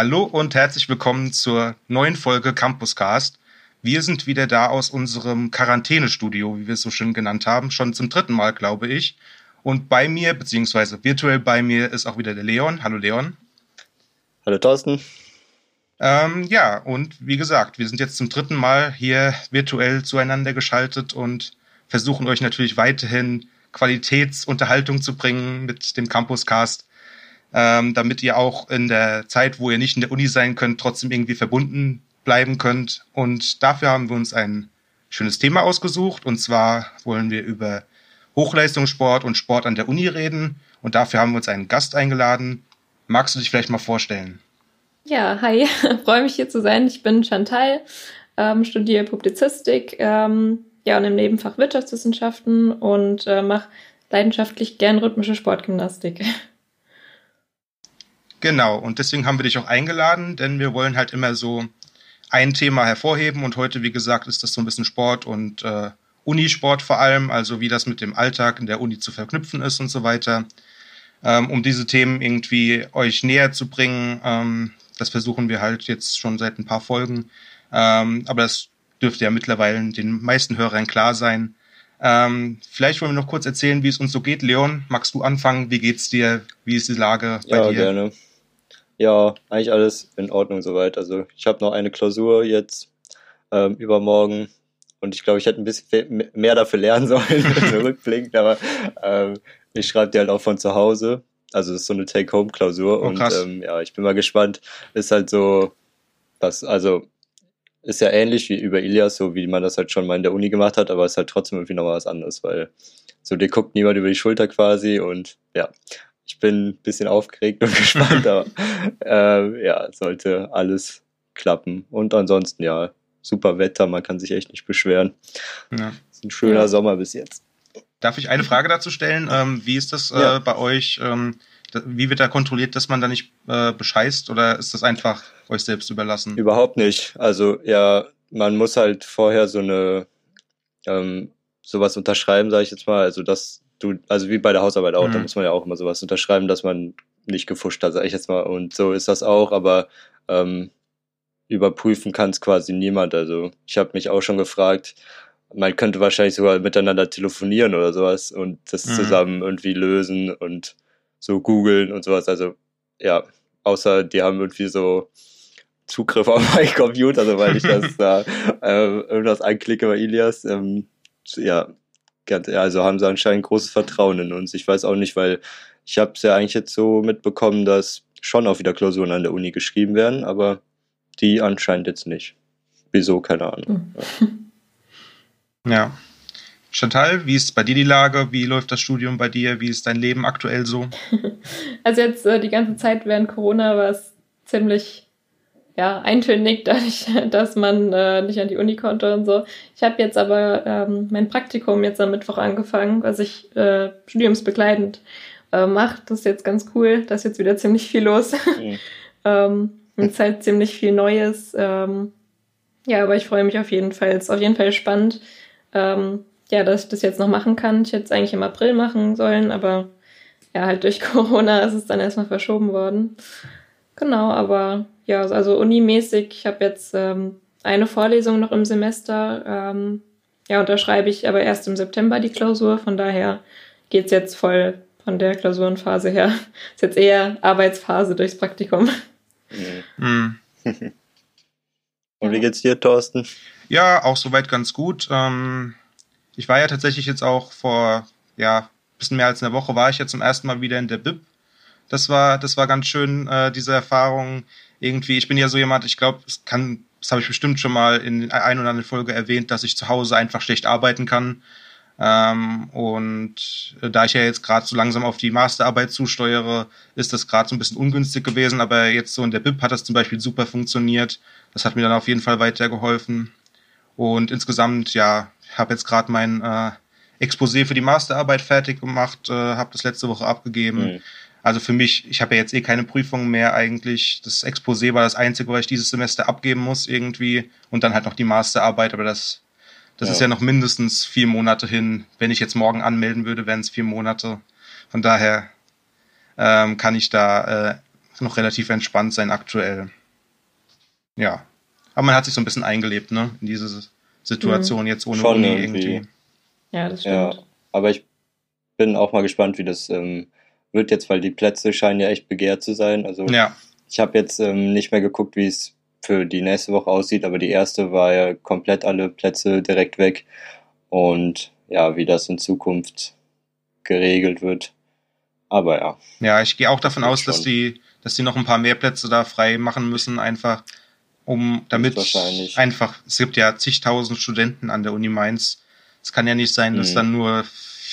Hallo und herzlich willkommen zur neuen Folge Campuscast. Wir sind wieder da aus unserem Quarantänestudio, wie wir es so schön genannt haben, schon zum dritten Mal, glaube ich. Und bei mir, beziehungsweise virtuell bei mir, ist auch wieder der Leon. Hallo Leon. Hallo Thorsten. Ähm, ja, und wie gesagt, wir sind jetzt zum dritten Mal hier virtuell zueinander geschaltet und versuchen euch natürlich weiterhin Qualitätsunterhaltung zu bringen mit dem Campuscast, ähm, damit ihr auch in der Zeit, wo ihr nicht in der Uni sein könnt, trotzdem irgendwie verbunden bleiben könnt. Und dafür haben wir uns ein schönes Thema ausgesucht. Und zwar wollen wir über Hochleistungssport und Sport an der Uni reden. Und dafür haben wir uns einen Gast eingeladen. Magst du dich vielleicht mal vorstellen? Ja, hi, freue mich hier zu sein. Ich bin Chantal, ähm, studiere Publizistik, ähm, ja, und im Nebenfach Wirtschaftswissenschaften und äh, mache leidenschaftlich gern rhythmische Sportgymnastik. Genau, und deswegen haben wir dich auch eingeladen, denn wir wollen halt immer so ein Thema hervorheben und heute, wie gesagt, ist das so ein bisschen Sport und äh, Unisport vor allem, also wie das mit dem Alltag in der Uni zu verknüpfen ist und so weiter. Ähm, um diese Themen irgendwie euch näher zu bringen, ähm, das versuchen wir halt jetzt schon seit ein paar Folgen. Ähm, aber das dürfte ja mittlerweile den meisten Hörern klar sein. Ähm, vielleicht wollen wir noch kurz erzählen, wie es uns so geht. Leon, magst du anfangen? Wie geht's dir? Wie ist die Lage bei ja, dir? gerne. Ja, eigentlich alles in Ordnung soweit. Also ich habe noch eine Klausur jetzt ähm, übermorgen und ich glaube, ich hätte ein bisschen mehr dafür lernen sollen, rückblickend, aber ähm, ich schreibe die halt auch von zu Hause. Also das ist so eine Take-Home-Klausur Oh, und ähm, ja, ich bin mal gespannt. Ist halt so, was, also ist ja ähnlich wie über Ilias, so wie man das halt schon mal in der Uni gemacht hat, aber ist halt trotzdem irgendwie nochmal was anderes, weil so dir guckt niemand über die Schulter quasi und ja, ich bin ein bisschen aufgeregt und gespannt, aber äh, ja, sollte alles klappen. Und ansonsten ja, super Wetter, man kann sich echt nicht beschweren. Ja. Ist ein schöner Ja. Sommer bis jetzt. Darf ich eine Frage dazu stellen? Ähm, wie ist das äh, Ja. bei euch? Ähm, wie wird da kontrolliert, dass man da nicht äh, bescheißt oder ist das einfach euch selbst überlassen? Überhaupt nicht. Also ja, man muss halt vorher so eine ähm, sowas unterschreiben, sage ich jetzt mal. Also dass du, also wie bei der Hausarbeit auch, da Mhm. muss man ja auch immer sowas unterschreiben, dass man nicht gefuscht hat, sage ich jetzt mal. Und so ist das auch, aber ähm, überprüfen kann es quasi niemand. Also ich habe mich auch schon gefragt, man könnte wahrscheinlich sogar miteinander telefonieren oder sowas und das Mhm. zusammen irgendwie lösen und so googeln und sowas. Also ja, außer die haben irgendwie so Zugriff auf meinen Computer, sobald ich das da äh, irgendwas anklicke bei Ilias. Ähm, ja, also haben sie anscheinend großes Vertrauen in uns. Ich weiß auch nicht, weil ich habe es ja eigentlich jetzt so mitbekommen, dass schon auch wieder Klausuren an der Uni geschrieben werden, aber die anscheinend jetzt nicht. Wieso, keine Ahnung. Ja. Chantal, wie ist bei dir die Lage? Wie läuft das Studium bei dir? Wie ist dein Leben aktuell so? Also jetzt äh, die ganze Zeit während Corona war es ziemlich ja, eintönig, dadurch, dass man äh, nicht an die Uni konnte und so. Ich habe jetzt aber ähm, mein Praktikum jetzt am Mittwoch angefangen, was ich äh, studiumsbegleitend äh, mache. Das ist jetzt ganz cool. Da ist jetzt wieder ziemlich viel los. Mhm. ähm, es ist halt ziemlich viel Neues. Ähm, ja, aber ich freue mich auf jeden Fall. Es ist auf jeden Fall spannend, ähm, ja, dass ich das jetzt noch machen kann. Ich hätte es eigentlich im April machen sollen, aber ja, halt durch Corona ist es dann erstmal verschoben worden. Genau, aber ja, also unimäßig, ich habe jetzt ähm, eine Vorlesung noch im Semester. Ähm, ja, und da schreibe ich aber erst im September die Klausur. Von daher geht's jetzt voll von der Klausurenphase her. Ist jetzt eher Arbeitsphase durchs Praktikum. Mhm. Hm. Und wie geht's dir, Thorsten? Ja, auch soweit ganz gut. Ähm, ich war ja tatsächlich jetzt auch vor, ja, bisschen mehr als einer Woche war ich ja zum ersten Mal wieder in der Bib. Das war, das war ganz schön, äh, diese Erfahrung. Irgendwie, ich bin ja so jemand, ich glaube, es kann, das habe ich bestimmt schon mal in ein oder anderen Folge erwähnt, dass ich zu Hause einfach schlecht arbeiten kann. Ähm, und äh, da ich ja jetzt gerade so langsam auf die Masterarbeit zusteuere, ist das gerade so ein bisschen ungünstig gewesen. Aber jetzt so in der BIP hat das zum Beispiel super funktioniert. Das hat mir dann auf jeden Fall weitergeholfen. Und insgesamt, ja, habe jetzt gerade mein äh, Exposé für die Masterarbeit fertig gemacht, äh, habe das letzte Woche abgegeben. Mhm. Also für mich, ich habe ja jetzt eh keine Prüfungen mehr eigentlich. Das Exposé war das Einzige, was ich dieses Semester abgeben muss irgendwie. Und dann halt noch die Masterarbeit, aber das, das Ja. ist ja noch mindestens vier Monate hin. Wenn ich jetzt morgen anmelden würde, wären es vier Monate. Von daher ähm, kann ich da äh, noch relativ entspannt sein aktuell. Ja. Aber man hat sich so ein bisschen eingelebt, ne? In diese Situation mhm. jetzt ohne Schon Uni irgendwie. irgendwie. Ja, das stimmt. Ja, aber ich bin auch mal gespannt, wie das ähm, wird jetzt, weil die Plätze scheinen ja echt begehrt zu sein. Also ja. ich habe jetzt ähm, nicht mehr geguckt, wie es für die nächste Woche aussieht, aber die erste war ja komplett alle Plätze direkt weg. Und ja, wie das in Zukunft geregelt wird. Aber ja. Ja, ich gehe auch davon aus, dass die, dass die noch ein paar mehr Plätze da frei machen müssen, einfach um damit einfach, es gibt ja zigtausend Studenten an der Uni Mainz. Es kann ja nicht sein, dass mhm. dann nur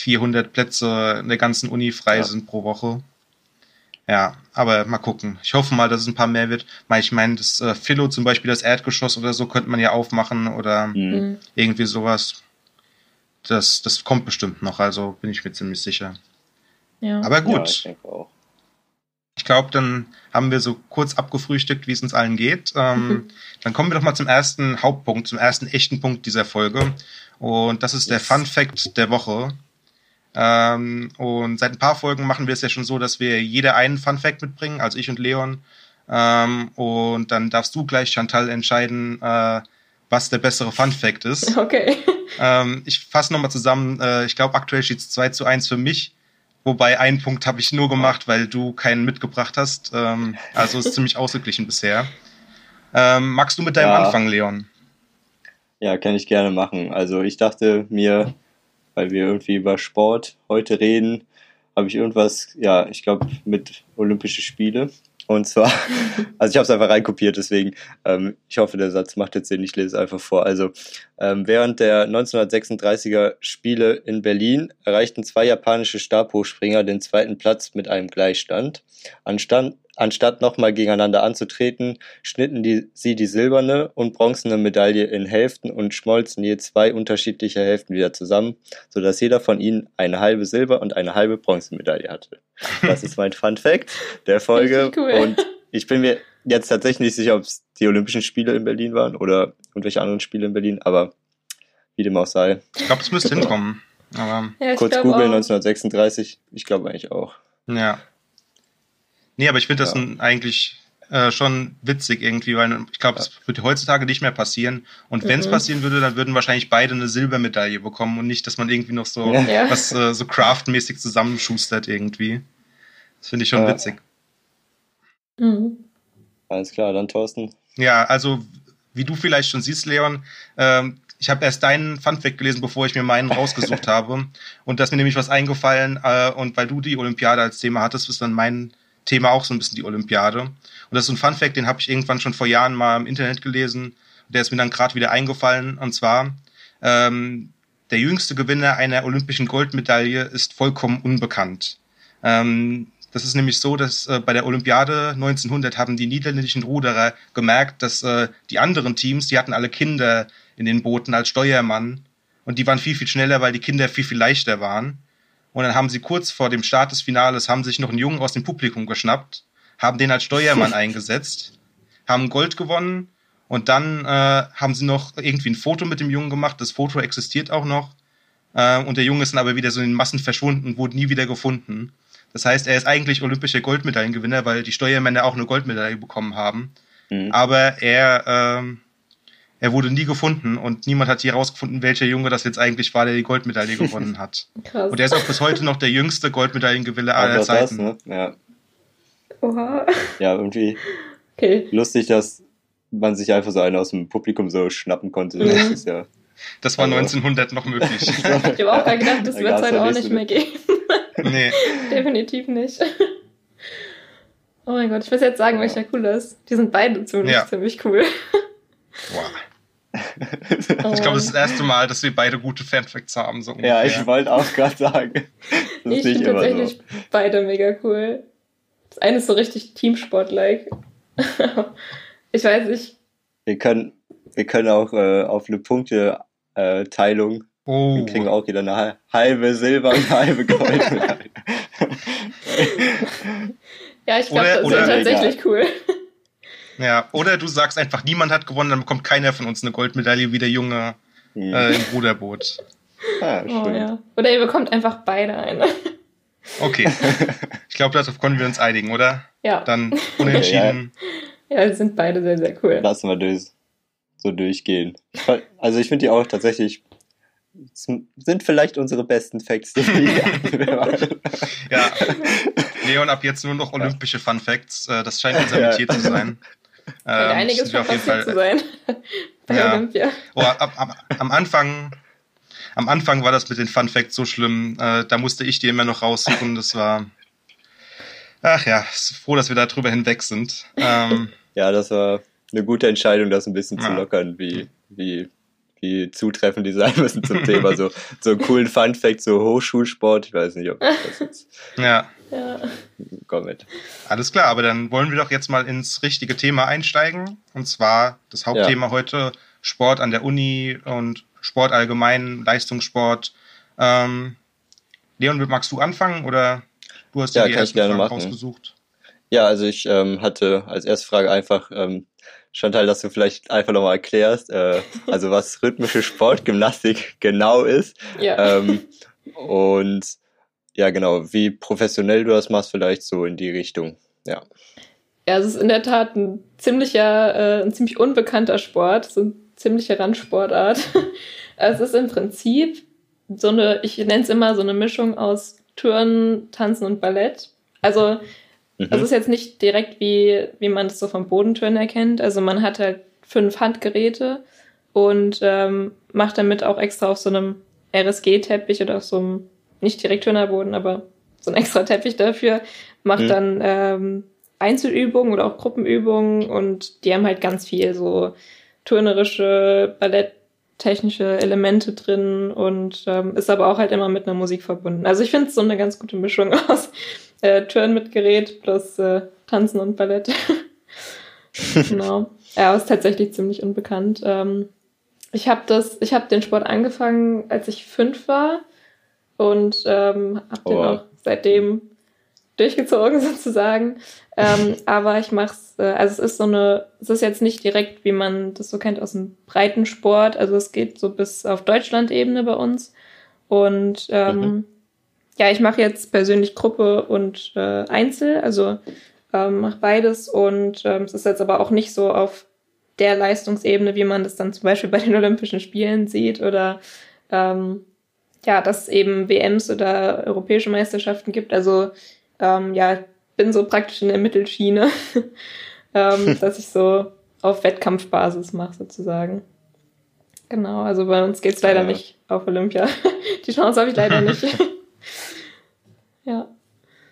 400 Plätze in der ganzen Uni frei ja. sind pro Woche. Ja, aber mal gucken. Ich hoffe mal, dass es ein paar mehr wird. Ich meine, das äh, Philo zum Beispiel, das Erdgeschoss oder so, könnte man ja aufmachen oder mhm. irgendwie sowas. Das, das kommt bestimmt noch, also bin ich mir ziemlich sicher. Ja. Aber gut. Ja, ich Ich glaube, dann haben wir so kurz abgefrühstückt, wie es uns allen geht. Ähm, mhm. Dann kommen wir doch mal zum ersten Hauptpunkt, zum ersten echten Punkt dieser Folge. Und das ist yes. der Fun Fact der Woche. Ähm, und seit ein paar Folgen machen wir es ja schon so, dass wir jeder einen Fun Fact mitbringen, also ich und Leon. Ähm, und dann darfst du gleich, Chantal, entscheiden, äh, was der bessere Fun Fact ist. Okay. Ähm, ich fasse nochmal zusammen. Äh, ich glaube, aktuell steht es 2 zu 1 für mich. Wobei einen Punkt habe ich nur gemacht, weil du keinen mitgebracht hast. Ähm, also ist ziemlich ausgeglichen bisher. Ähm, magst du mit deinem ja. Anfang, Leon? Ja, kann ich gerne machen. Also ich dachte mir, weil wir irgendwie über Sport heute reden, habe ich irgendwas, ja, ich glaube mit Olympische Spiele. Und zwar, also ich habe es einfach reinkopiert, deswegen, ähm, ich hoffe, der Satz macht jetzt Sinn, ich lese es einfach vor. Also, ähm, während der 1936er Spiele in Berlin erreichten zwei japanische Stabhochspringer den zweiten Platz mit einem Gleichstand. Anstand, Anstatt nochmal gegeneinander anzutreten, schnitten die, sie die silberne und bronzene Medaille in Hälften und schmolzen je zwei unterschiedliche Hälften wieder zusammen, sodass jeder von ihnen eine halbe Silber- und eine halbe Bronzemedaille hatte. Das ist mein Fun Fact der Folge. Cool. Und ich bin mir jetzt tatsächlich nicht sicher, ob es die Olympischen Spiele in Berlin waren oder irgendwelche anderen Spiele in Berlin, aber wie dem auch sei. Ich glaube, es müsste hinkommen. Aber ja, Kurz googeln, 1936. Ich glaube eigentlich auch. Ja. Nee, aber ich finde das ja. eigentlich äh, schon witzig irgendwie, weil ich glaube, das würde heutzutage nicht mehr passieren. Und mhm. wenn es passieren würde, dann würden wahrscheinlich beide eine Silbermedaille bekommen und nicht, dass man irgendwie noch so ja. was äh, so craftmäßig zusammenschustert irgendwie. Das finde ich schon ja. witzig. Mhm. Alles klar, dann Thorsten. Ja, also wie du vielleicht schon siehst, Leon, ähm, ich habe erst deinen Funfact gelesen, bevor ich mir meinen rausgesucht habe. Und da ist mir nämlich was eingefallen. Äh, und weil du die Olympiade als Thema hattest, ist dann mein Thema auch so ein bisschen die Olympiade. Und das ist so ein Fun Fact, den habe ich irgendwann schon vor Jahren mal im Internet gelesen. Der ist mir dann gerade wieder eingefallen. Und zwar, ähm, der jüngste Gewinner einer olympischen Goldmedaille ist vollkommen unbekannt. Ähm, das ist nämlich so, dass äh, bei der Olympiade 1900 haben die niederländischen Ruderer gemerkt, dass äh, die anderen Teams, die hatten alle Kinder in den Booten als Steuermann und die waren viel, viel schneller, weil die Kinder viel, viel leichter waren. Und dann haben sie kurz vor dem Start des Finales, haben sich noch einen Jungen aus dem Publikum geschnappt, haben den als Steuermann eingesetzt, haben Gold gewonnen und dann äh, haben sie noch irgendwie ein Foto mit dem Jungen gemacht. Das Foto existiert auch noch. Äh, und der Junge ist dann aber wieder so in den Massen verschwunden und wurde nie wieder gefunden. Das heißt, er ist eigentlich olympischer Goldmedaillengewinner, weil die Steuermänner auch eine Goldmedaille bekommen haben. Mhm. Aber er ähm, er wurde nie gefunden und niemand hat hier herausgefunden, welcher Junge das jetzt eigentlich war, der die Goldmedaille gewonnen hat. Krass. Und er ist auch bis heute noch der jüngste Goldmedaillengewinner aller Zeiten. Das, ne? ja. Oha. Ja, irgendwie okay. lustig, dass man sich einfach so einen aus dem Publikum so schnappen konnte. Mhm. Das ist ja. Das war also. 1900 noch möglich. ich habe auch gedacht, das wird es halt auch nicht mehr geben. nee. Definitiv nicht. Oh mein Gott, ich muss jetzt sagen, welcher cool ist. Die sind beide ziemlich, ja. ziemlich cool. Boah. ich glaube, das ist das erste Mal, dass wir beide gute Fanfacts haben. So ja, ich wollte auch gerade sagen. ich finde tatsächlich so. beide mega cool. Das eine ist so richtig Teamsport-like. ich weiß nicht. Wir können, wir können auch äh, auf eine Punkteteilung. Äh, oh. Wir kriegen auch wieder eine halbe Silber und eine halbe Gold. ja, ich glaube, das ist tatsächlich egal. cool. Ja, oder du sagst einfach, niemand hat gewonnen, dann bekommt keiner von uns eine Goldmedaille wie der Junge äh, im Ruderboot. Ah, oh, ja. Oder ihr bekommt einfach beide eine. Okay. Ich glaube, darauf konnten wir uns einigen, oder? Ja. Dann unentschieden. Ja, die sind beide sehr, sehr cool. Lassen wir durch, so durchgehen. Also ich finde die auch tatsächlich sind vielleicht unsere besten Facts, die wir Ja. Leon, ab jetzt nur noch olympische Fun Facts. Äh, Das scheint unser Ja. Metier zu sein. Ähm, einiges schon passiert zu sein bei Ja. Olympia. Oh, ab, ab, am Anfang, am Anfang war das mit den Fun Facts so schlimm. Äh, da musste ich die immer noch raussuchen. Das war, ach ja, froh, dass wir da drüber hinweg sind. Ähm, Ja, das war eine gute Entscheidung, das ein bisschen zu Ja. lockern, wie, wie, wie zutreffend die sein müssen zum Thema. So, so einen coolen Fun-Fact, so Hochschulsport. Ich weiß nicht, ob das jetzt ja, Ja. kommt. alles klar. Aber dann wollen wir doch jetzt mal ins richtige Thema einsteigen. Und zwar das Hauptthema heute Sport an der Uni und Sport allgemein, Leistungssport. Ähm, Leon, magst du anfangen oder du hast dir Ja, die ersten Fragen machen. rausgesucht? Ja, also ich ähm, hatte als erste Frage einfach, ähm, Chantal, dass du vielleicht einfach nochmal erklärst, äh, also was rhythmische Sportgymnastik genau ist. Ja. Ähm, und ja, genau, wie professionell du das machst, vielleicht so in die Richtung. Ja. Ja, es ist in der Tat ein ziemlicher, äh, ein ziemlich unbekannter Sport, so eine ziemliche Randsportart. es ist im Prinzip so eine, ich nenne es immer so eine Mischung aus Turnen, Tanzen und Ballett. Also Mhm. es ist jetzt nicht direkt wie, wie man es so vom Bodenturnen erkennt. Also man hat halt fünf Handgeräte und ähm, macht damit auch extra auf so einem RSG-Teppich oder auf so einem, nicht direkt Turnerboden, aber so ein extra Teppich dafür, macht Mhm. dann ähm, Einzelübungen oder auch Gruppenübungen und die haben halt ganz viel so turnerische, balletttechnische Elemente drin und ähm, ist aber auch halt immer mit einer Musik verbunden. Also ich finde es so eine ganz gute Mischung aus äh, Turn mit Gerät plus äh, Tanzen und Ballett. genau. Ja, ist tatsächlich ziemlich unbekannt. Ähm, ich habe das, ich habe den Sport angefangen, als ich fünf war und ähm, habe den auch seitdem durchgezogen sozusagen. Ähm, aber ich mache es, äh, also es ist so eine, es ist jetzt nicht direkt, wie man das so kennt aus dem Breitensport. Also es geht so bis auf Deutschland-Ebene bei uns. Und ähm, Mhm. ja, ich mache jetzt persönlich Gruppe und äh, Einzel, also ähm, mache beides und ähm, es ist jetzt aber auch nicht so auf der Leistungsebene, wie man das dann zum Beispiel bei den Olympischen Spielen sieht oder ähm, ja, dass es eben WMs oder europäische Meisterschaften gibt. Also ähm, ja, bin so praktisch in der Mittelschiene, ähm, dass ich so auf Wettkampfbasis mache sozusagen. Genau, also bei uns geht's leider Ja. nicht auf Olympia. Die Chance habe ich leider nicht. ja.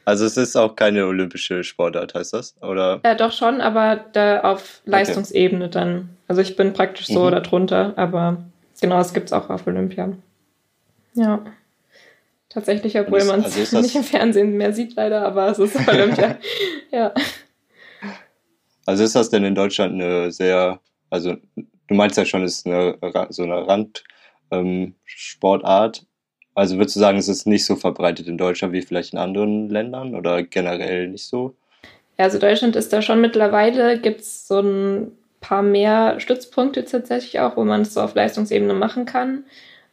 Also es ist auch keine olympische Sportart, heißt das? Oder? ja, doch schon, aber da auf Leistungsebene dann. Also ich bin praktisch so Mhm. darunter, aber genau, es gibt's auch auf Olympia. Ja. Tatsächlich, obwohl man es also nicht im Fernsehen mehr sieht, leider, aber es ist auf Olympia. ja. Also ist das denn in Deutschland eine sehr, also du meinst ja schon, es ist eine, so eine Randsportart. Ähm, also würdest du sagen, es ist nicht so verbreitet in Deutschland wie vielleicht in anderen Ländern oder generell nicht so? Also Deutschland ist da schon mittlerweile, gibt's so ein paar mehr Stützpunkte tatsächlich auch, wo man es so auf Leistungsebene machen kann.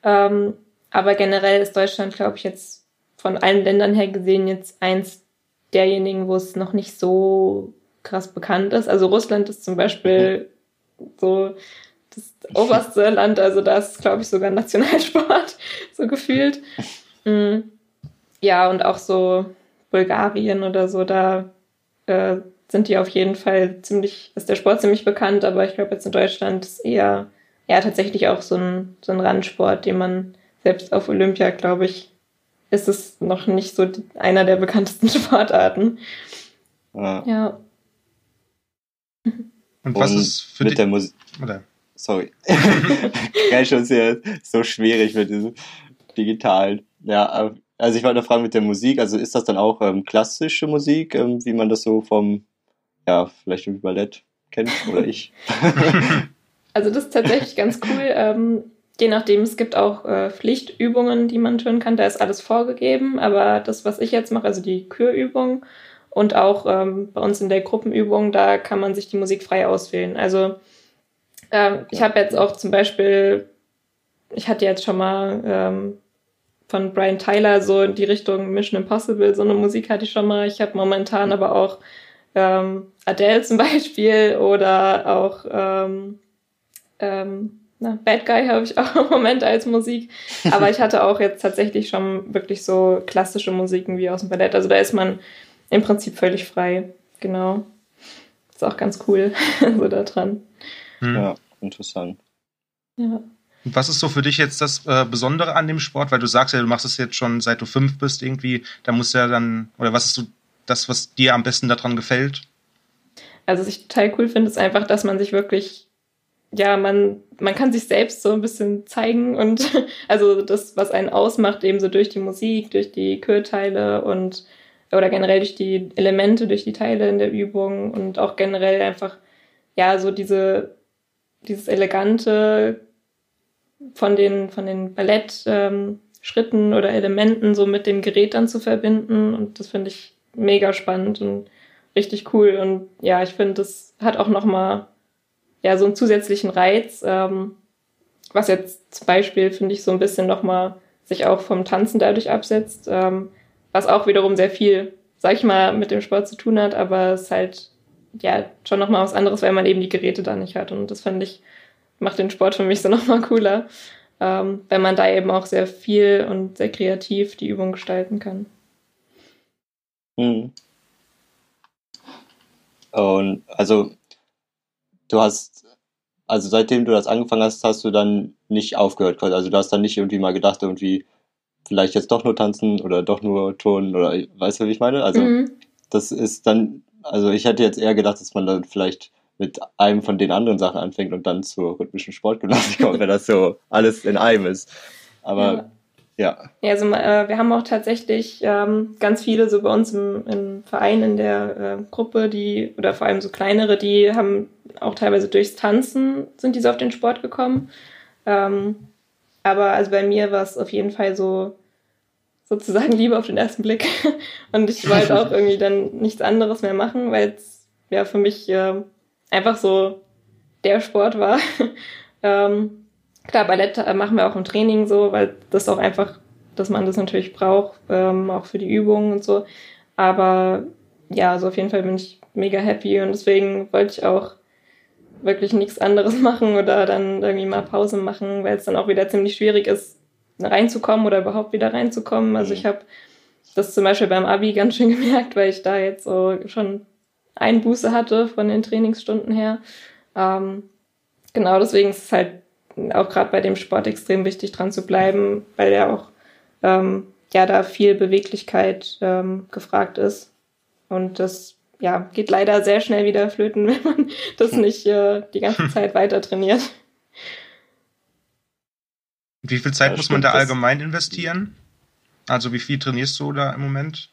Ähm, aber generell ist Deutschland, glaube ich, jetzt von allen Ländern her gesehen jetzt eins derjenigen, wo es noch nicht so krass bekannt ist. Also Russland ist zum Beispiel so das oberste Land, also da ist, glaube ich, sogar Nationalsport, so gefühlt. Mm. Ja, und auch so Bulgarien oder so, da äh, sind die auf jeden Fall ziemlich, ist der Sport ziemlich bekannt, aber ich glaube jetzt in Deutschland ist eher, ja, tatsächlich auch so ein, so ein Randsport, den man selbst auf Olympia, glaube ich, ist es noch nicht so einer der bekanntesten Sportarten. Ja. Ja. Und was Und ist für mit dich? der Musik. Oder? Sorry. Geil, schon sehr so schwierig mit diesem digitalen. Ja, also ich wollte noch fragen mit der Musik, also ist das dann auch ähm, klassische Musik, ähm, wie man das so vom, ja, vielleicht im Ballett kennt oder ich? Also das ist tatsächlich ganz cool. Ähm, je nachdem, es gibt auch äh, Pflichtübungen, die man tun kann. Da ist alles vorgegeben. Aber das, was ich jetzt mache, also die Kürübung und auch ähm, bei uns in der Gruppenübung, da kann man sich die Musik frei auswählen. Also ähm, ich habe jetzt auch zum Beispiel, ich hatte jetzt schon mal ähm, von Brian Tyler, so in die Richtung Mission Impossible, so eine Musik hatte ich schon mal. Ich habe momentan aber auch ähm, Adele zum Beispiel oder auch ähm, ähm, na, Bad Guy habe ich auch im Moment als Musik. Aber ich hatte auch jetzt tatsächlich schon wirklich so klassische Musiken wie aus dem Ballett. Also da ist man im Prinzip völlig frei. Genau. Ist auch ganz cool, so da dran. Hm. Ja, interessant. Ja. Und was ist so für dich jetzt das äh, Besondere an dem Sport? Weil du sagst ja, du machst es jetzt schon seit du fünf bist irgendwie. Da muss ja dann, oder was ist so das, was dir am besten daran gefällt? Also, was ich total cool finde, ist einfach, dass man sich wirklich, ja, man, man kann sich selbst so ein bisschen zeigen und also das, was einen ausmacht, eben so durch die Musik, durch die Chörteile und oder generell durch die Elemente, durch die Teile in der Übung und auch generell einfach, ja, so diese, dieses elegante von den, von den Ballettschritten ähm, oder Elementen so mit dem Gerät dann zu verbinden. Und das finde ich mega spannend und richtig cool. Und ja, ich finde, das hat auch nochmal ja, so einen zusätzlichen Reiz, ähm, was jetzt zum Beispiel, finde ich, so ein bisschen nochmal sich auch vom Tanzen dadurch absetzt, ähm, was auch wiederum sehr viel, sag ich mal, mit dem Sport zu tun hat, aber es ist halt ja schon nochmal was anderes, weil man eben die Geräte da nicht hat. Und das finde ich macht den Sport für mich so nochmal cooler, ähm, wenn man da eben auch sehr viel und sehr kreativ die Übung gestalten kann. Mhm. Und also du hast, also seitdem du das angefangen hast, hast du dann nicht aufgehört. Also du hast dann nicht irgendwie mal gedacht, irgendwie vielleicht jetzt doch nur tanzen oder doch nur turnen oder weißt du, wie ich meine? Also mhm. das ist dann, also ich hätte jetzt eher gedacht, dass man dann vielleicht mit einem von den anderen Sachen anfängt und dann zur rhythmischen Sportgymnastik kommt, wenn das so alles in einem ist. Aber ja. Ja, ja also äh, wir haben auch tatsächlich ähm, ganz viele so bei uns im, im Verein in der äh, Gruppe, die, oder vor allem so kleinere, die haben auch teilweise durchs Tanzen sind die so auf den Sport gekommen. Ähm, aber also bei mir war es auf jeden Fall so sozusagen Liebe auf den ersten Blick. und ich wollte auch irgendwie dann nichts anderes mehr machen, weil es ja für mich äh, einfach so der Sport war. ähm, klar, Ballett äh, machen wir auch im Training so, weil das auch einfach, dass man das natürlich braucht, ähm, auch für die Übungen und so. Aber ja, also auf jeden Fall bin ich mega happy und deswegen wollte ich auch wirklich nichts anderes machen oder dann irgendwie mal Pause machen, weil es dann auch wieder ziemlich schwierig ist, reinzukommen oder überhaupt wieder reinzukommen. Also ich mhm. habe das zum Beispiel beim Abi ganz schön gemerkt, weil ich da jetzt so schon Einbuße hatte von den Trainingsstunden her. Ähm, genau, deswegen ist es halt auch gerade bei dem Sport extrem wichtig, dran zu bleiben, weil ja auch ähm, ja da viel Beweglichkeit ähm, gefragt ist. Und das ja, geht leider sehr schnell wieder flöten, wenn man das hm. nicht äh, die ganze Zeit weiter trainiert. Wie viel Zeit ja, muss man da allgemein investieren? Also wie viel trainierst du da im Moment?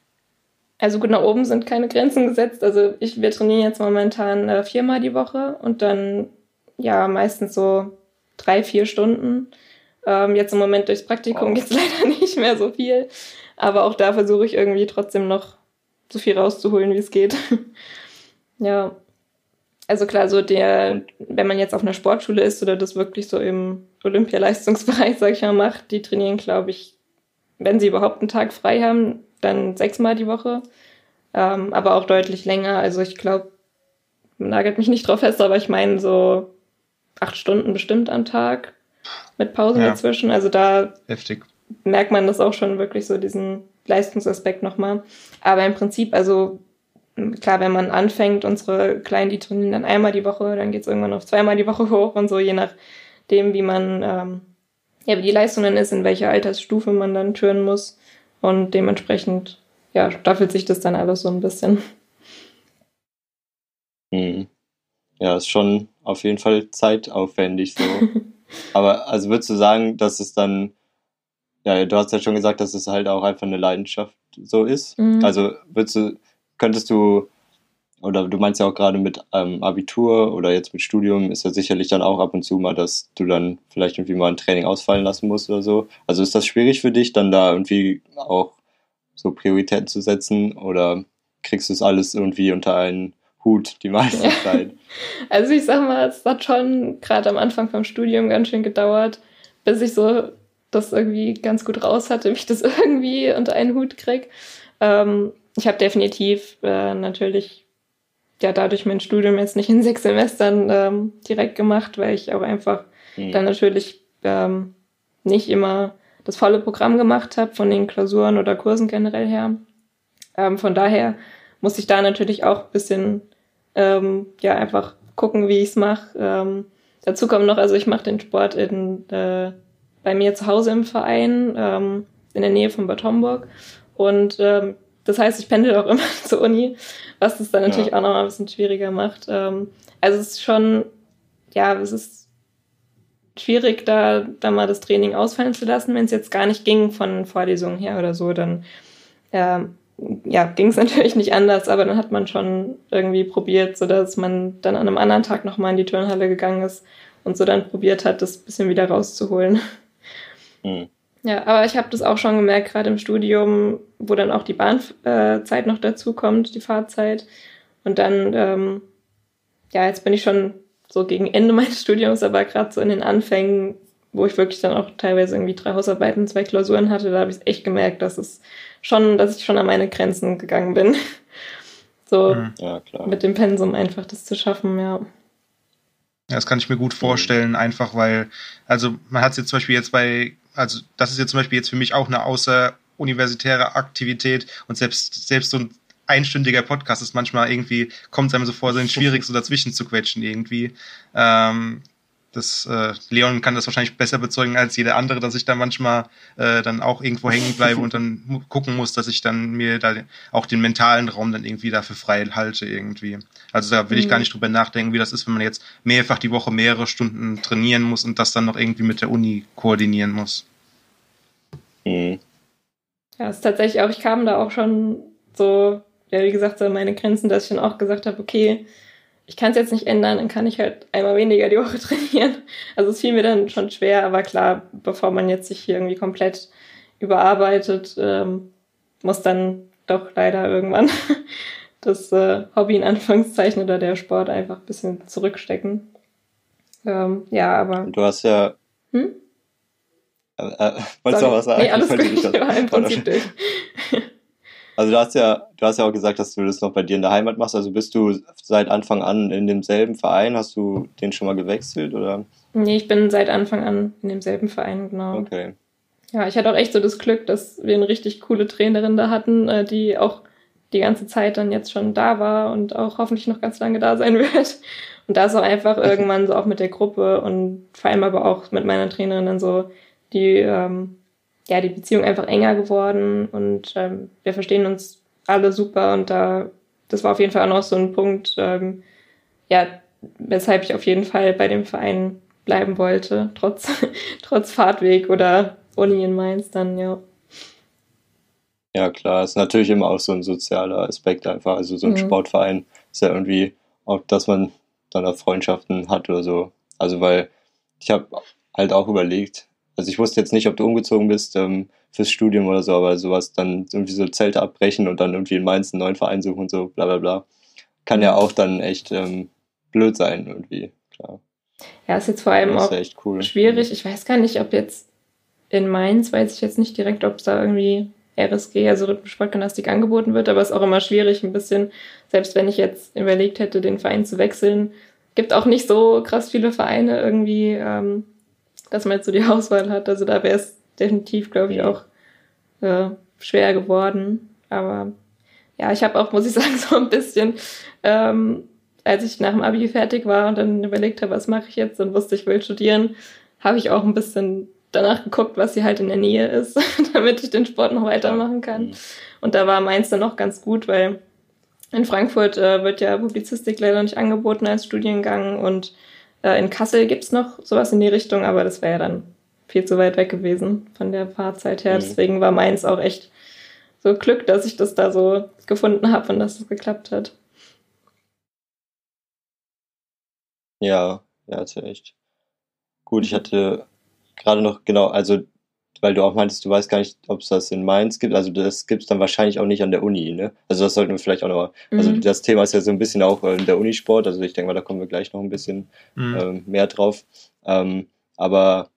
Also gut, nach oben sind keine Grenzen gesetzt. Also ich, wir trainieren jetzt momentan äh, viermal die Woche und dann ja meistens so drei, vier Stunden. Ähm, jetzt im Moment durchs Praktikum wow. geht's leider nicht mehr so viel. Aber auch da versuche ich irgendwie trotzdem noch so viel rauszuholen, wie es geht. ja. Also klar, so der, wenn man jetzt auf einer Sportschule ist oder das wirklich so im Olympialeistungsbereich, sag ich mal, macht, die trainieren, glaube ich, wenn sie überhaupt einen Tag frei haben, dann sechsmal die Woche, ähm, aber auch deutlich länger. Also ich glaube, nagelt mich nicht drauf fest, aber ich meine so acht Stunden bestimmt am Tag mit Pausen ja. dazwischen. Also da Heftig. merkt man das auch schon wirklich so diesen Leistungsaspekt nochmal. Aber im Prinzip, also klar, wenn man anfängt, unsere Kleinen, die trainieren dann einmal die Woche, dann geht's irgendwann auf zweimal die Woche hoch und so, je nachdem, wie man, ähm, ja, wie die Leistung dann ist, in welcher Altersstufe man dann türen muss. Und dementsprechend, ja, staffelt sich das dann alles so ein bisschen. Hm. Ja, ist schon auf jeden Fall zeitaufwendig so. Aber also würdest du sagen, dass es dann, ja, du hast ja schon gesagt, dass es halt auch einfach eine Leidenschaft so ist. Mhm. Also würdest du, könntest du, oder du meinst ja auch gerade mit ähm, Abitur oder jetzt mit Studium ist ja sicherlich dann auch ab und zu mal, dass du dann vielleicht irgendwie mal ein Training ausfallen lassen musst oder so. Also ist das schwierig für dich, dann da irgendwie auch so Prioritäten zu setzen oder kriegst du es alles irgendwie unter einen Hut die meiste ja. Zeit? Also ich sag mal, es hat schon gerade am Anfang vom Studium ganz schön gedauert, bis ich so das irgendwie ganz gut raus hatte, wie ich das irgendwie unter einen Hut krieg. Ähm, ich habe definitiv äh, natürlich ja dadurch mein Studium jetzt nicht in sechs Semestern ähm, direkt gemacht, weil ich auch einfach mhm. dann natürlich ähm, nicht immer das volle Programm gemacht habe von den Klausuren oder Kursen generell her. Ähm, von daher muss ich da natürlich auch ein bisschen ähm, ja einfach gucken, wie ich es mache. Ähm, dazu kommt noch, also ich mache den Sport in, äh, bei mir zu Hause im Verein ähm, in der Nähe von Bad Homburg und ähm, das heißt, ich pendel auch immer zur Uni, was das dann natürlich ja. auch noch mal ein bisschen schwieriger macht. Ähm, also es ist schon, ja, es ist schwierig, da, da mal das Training ausfallen zu lassen. Wenn es jetzt gar nicht ging von Vorlesungen her oder so, dann ähm, ja, ging es natürlich nicht anders, aber dann hat man schon irgendwie probiert, so dass man dann an einem anderen Tag nochmal in die Turnhalle gegangen ist und so dann probiert hat, das bisschen wieder rauszuholen. Mhm. Ja, aber ich habe das auch schon gemerkt, gerade im Studium, wo dann auch die Bahnzeit äh, noch dazu kommt, die Fahrzeit. Und dann, ähm, ja, jetzt bin ich schon so gegen Ende meines Studiums, aber gerade so in den Anfängen, wo ich wirklich dann auch teilweise irgendwie drei Hausarbeiten, zwei Klausuren hatte, da habe ich echt gemerkt, dass es schon, dass ich schon an meine Grenzen gegangen bin. so mhm. ja, mit dem Pensum einfach das zu schaffen, ja. Ja, das kann ich mir gut vorstellen, einfach weil, also man hat es jetzt zum Beispiel jetzt bei also das ist jetzt zum Beispiel jetzt für mich auch eine außeruniversitäre Aktivität und selbst, selbst so ein einstündiger Podcast ist manchmal irgendwie, kommt es einem so vor, so schwierig so dazwischen zu quetschen irgendwie. Ähm, das, äh, Leon kann das wahrscheinlich besser bezeugen als jeder andere, dass ich da manchmal äh, dann auch irgendwo hängen bleibe und dann gucken muss, dass ich dann mir da auch den mentalen Raum dann irgendwie dafür frei halte irgendwie. Also da will ich gar mhm. nicht drüber nachdenken, wie das ist, wenn man jetzt mehrfach die Woche mehrere Stunden trainieren muss und das dann noch irgendwie mit der Uni koordinieren muss. Mhm. Ja, ist tatsächlich auch, ich kam da auch schon so, ja, wie gesagt, so meine Grenzen, dass ich dann auch gesagt habe, okay, ich kann es jetzt nicht ändern, dann kann ich halt einmal weniger die Woche trainieren. Also es fiel mir dann schon schwer, aber klar, bevor man jetzt sich hier irgendwie komplett überarbeitet, ähm, muss dann doch leider irgendwann das äh, Hobby in Anführungszeichen oder der Sport einfach ein bisschen zurückstecken. Ähm, ja, aber. Du hast ja. Hm? Äh, äh, wolltest du auch was sagen? Nee, alles gut, ich war im Prinzip durch. Also du hast ja, du hast ja auch gesagt, dass du das noch bei dir in der Heimat machst. Also bist du seit Anfang an in demselben Verein? Hast du den schon mal gewechselt oder? Nee, ich bin seit Anfang an in demselben Verein, genau. Okay. Ja, ich hatte auch echt so das Glück, dass wir eine richtig coole Trainerin da hatten, äh, die auch die ganze Zeit dann jetzt schon da war und auch hoffentlich noch ganz lange da sein wird. Und da ist auch einfach irgendwann so auch mit der Gruppe und vor allem aber auch mit meiner Trainerin dann so die ähm, ja, die Beziehung einfach enger geworden und ähm, wir verstehen uns alle super und da, das war auf jeden Fall auch noch so ein Punkt, ähm, ja, weshalb ich auf jeden Fall bei dem Verein bleiben wollte, trotz, trotz Fahrtweg oder Uni in Mainz dann, ja. Ja, klar, ist natürlich immer auch so ein sozialer Aspekt einfach. Also so ein mhm. Sportverein ist ja irgendwie auch, dass man dann auch Freundschaften hat oder so. Also weil ich habe halt auch überlegt, also ich wusste jetzt nicht, ob du umgezogen bist ähm, fürs Studium oder so, aber sowas dann irgendwie so Zelte abbrechen und dann irgendwie in Mainz einen neuen Verein suchen und so, bla bla bla. Kann ja auch dann echt ähm, blöd sein irgendwie, klar. Ja, ist jetzt vor allem auch cool. schwierig. Ich weiß gar nicht, ob jetzt in Mainz, weiß ich jetzt nicht direkt, ob es da irgendwie RSG, also Rhythmus-Sportgymnastik, angeboten wird, aber es ist auch immer schwierig, ein bisschen, selbst wenn ich jetzt überlegt hätte, den Verein zu wechseln, gibt auch nicht so krass viele Vereine irgendwie, ähm, dass man jetzt so die Auswahl hat. Also da wäre es definitiv, glaube ich, auch äh, schwer geworden. Aber ja, ich habe auch, muss ich sagen, so ein bisschen, ähm, als ich nach dem Abi fertig war und dann überlegt habe, was mache ich jetzt und wusste, ich will studieren, habe ich auch ein bisschen danach geguckt, was hier halt in der Nähe ist, damit ich den Sport noch weitermachen kann. Mhm. Und da war meins dann auch ganz gut, weil in Frankfurt äh, wird ja Publizistik leider nicht angeboten als Studiengang und äh, in Kassel gibt's noch sowas in die Richtung, aber das wäre ja dann viel zu weit weg gewesen von der Fahrzeit her. Mhm. Deswegen war meins auch echt so Glück, dass ich das da so gefunden habe und dass es geklappt hat. Ja, ja, ist ja echt. Gut, ich hatte gerade noch, genau, also weil du auch meintest, du weißt gar nicht, ob es das in Mainz gibt. Also das gibt es dann wahrscheinlich auch nicht an der Uni, ne? Also das sollten wir vielleicht auch nochmal. Also mhm. Also das Thema ist ja so ein bisschen auch in der Unisport. Also ich denke mal, da kommen wir gleich noch ein bisschen mhm. ähm, mehr drauf. Ähm, aber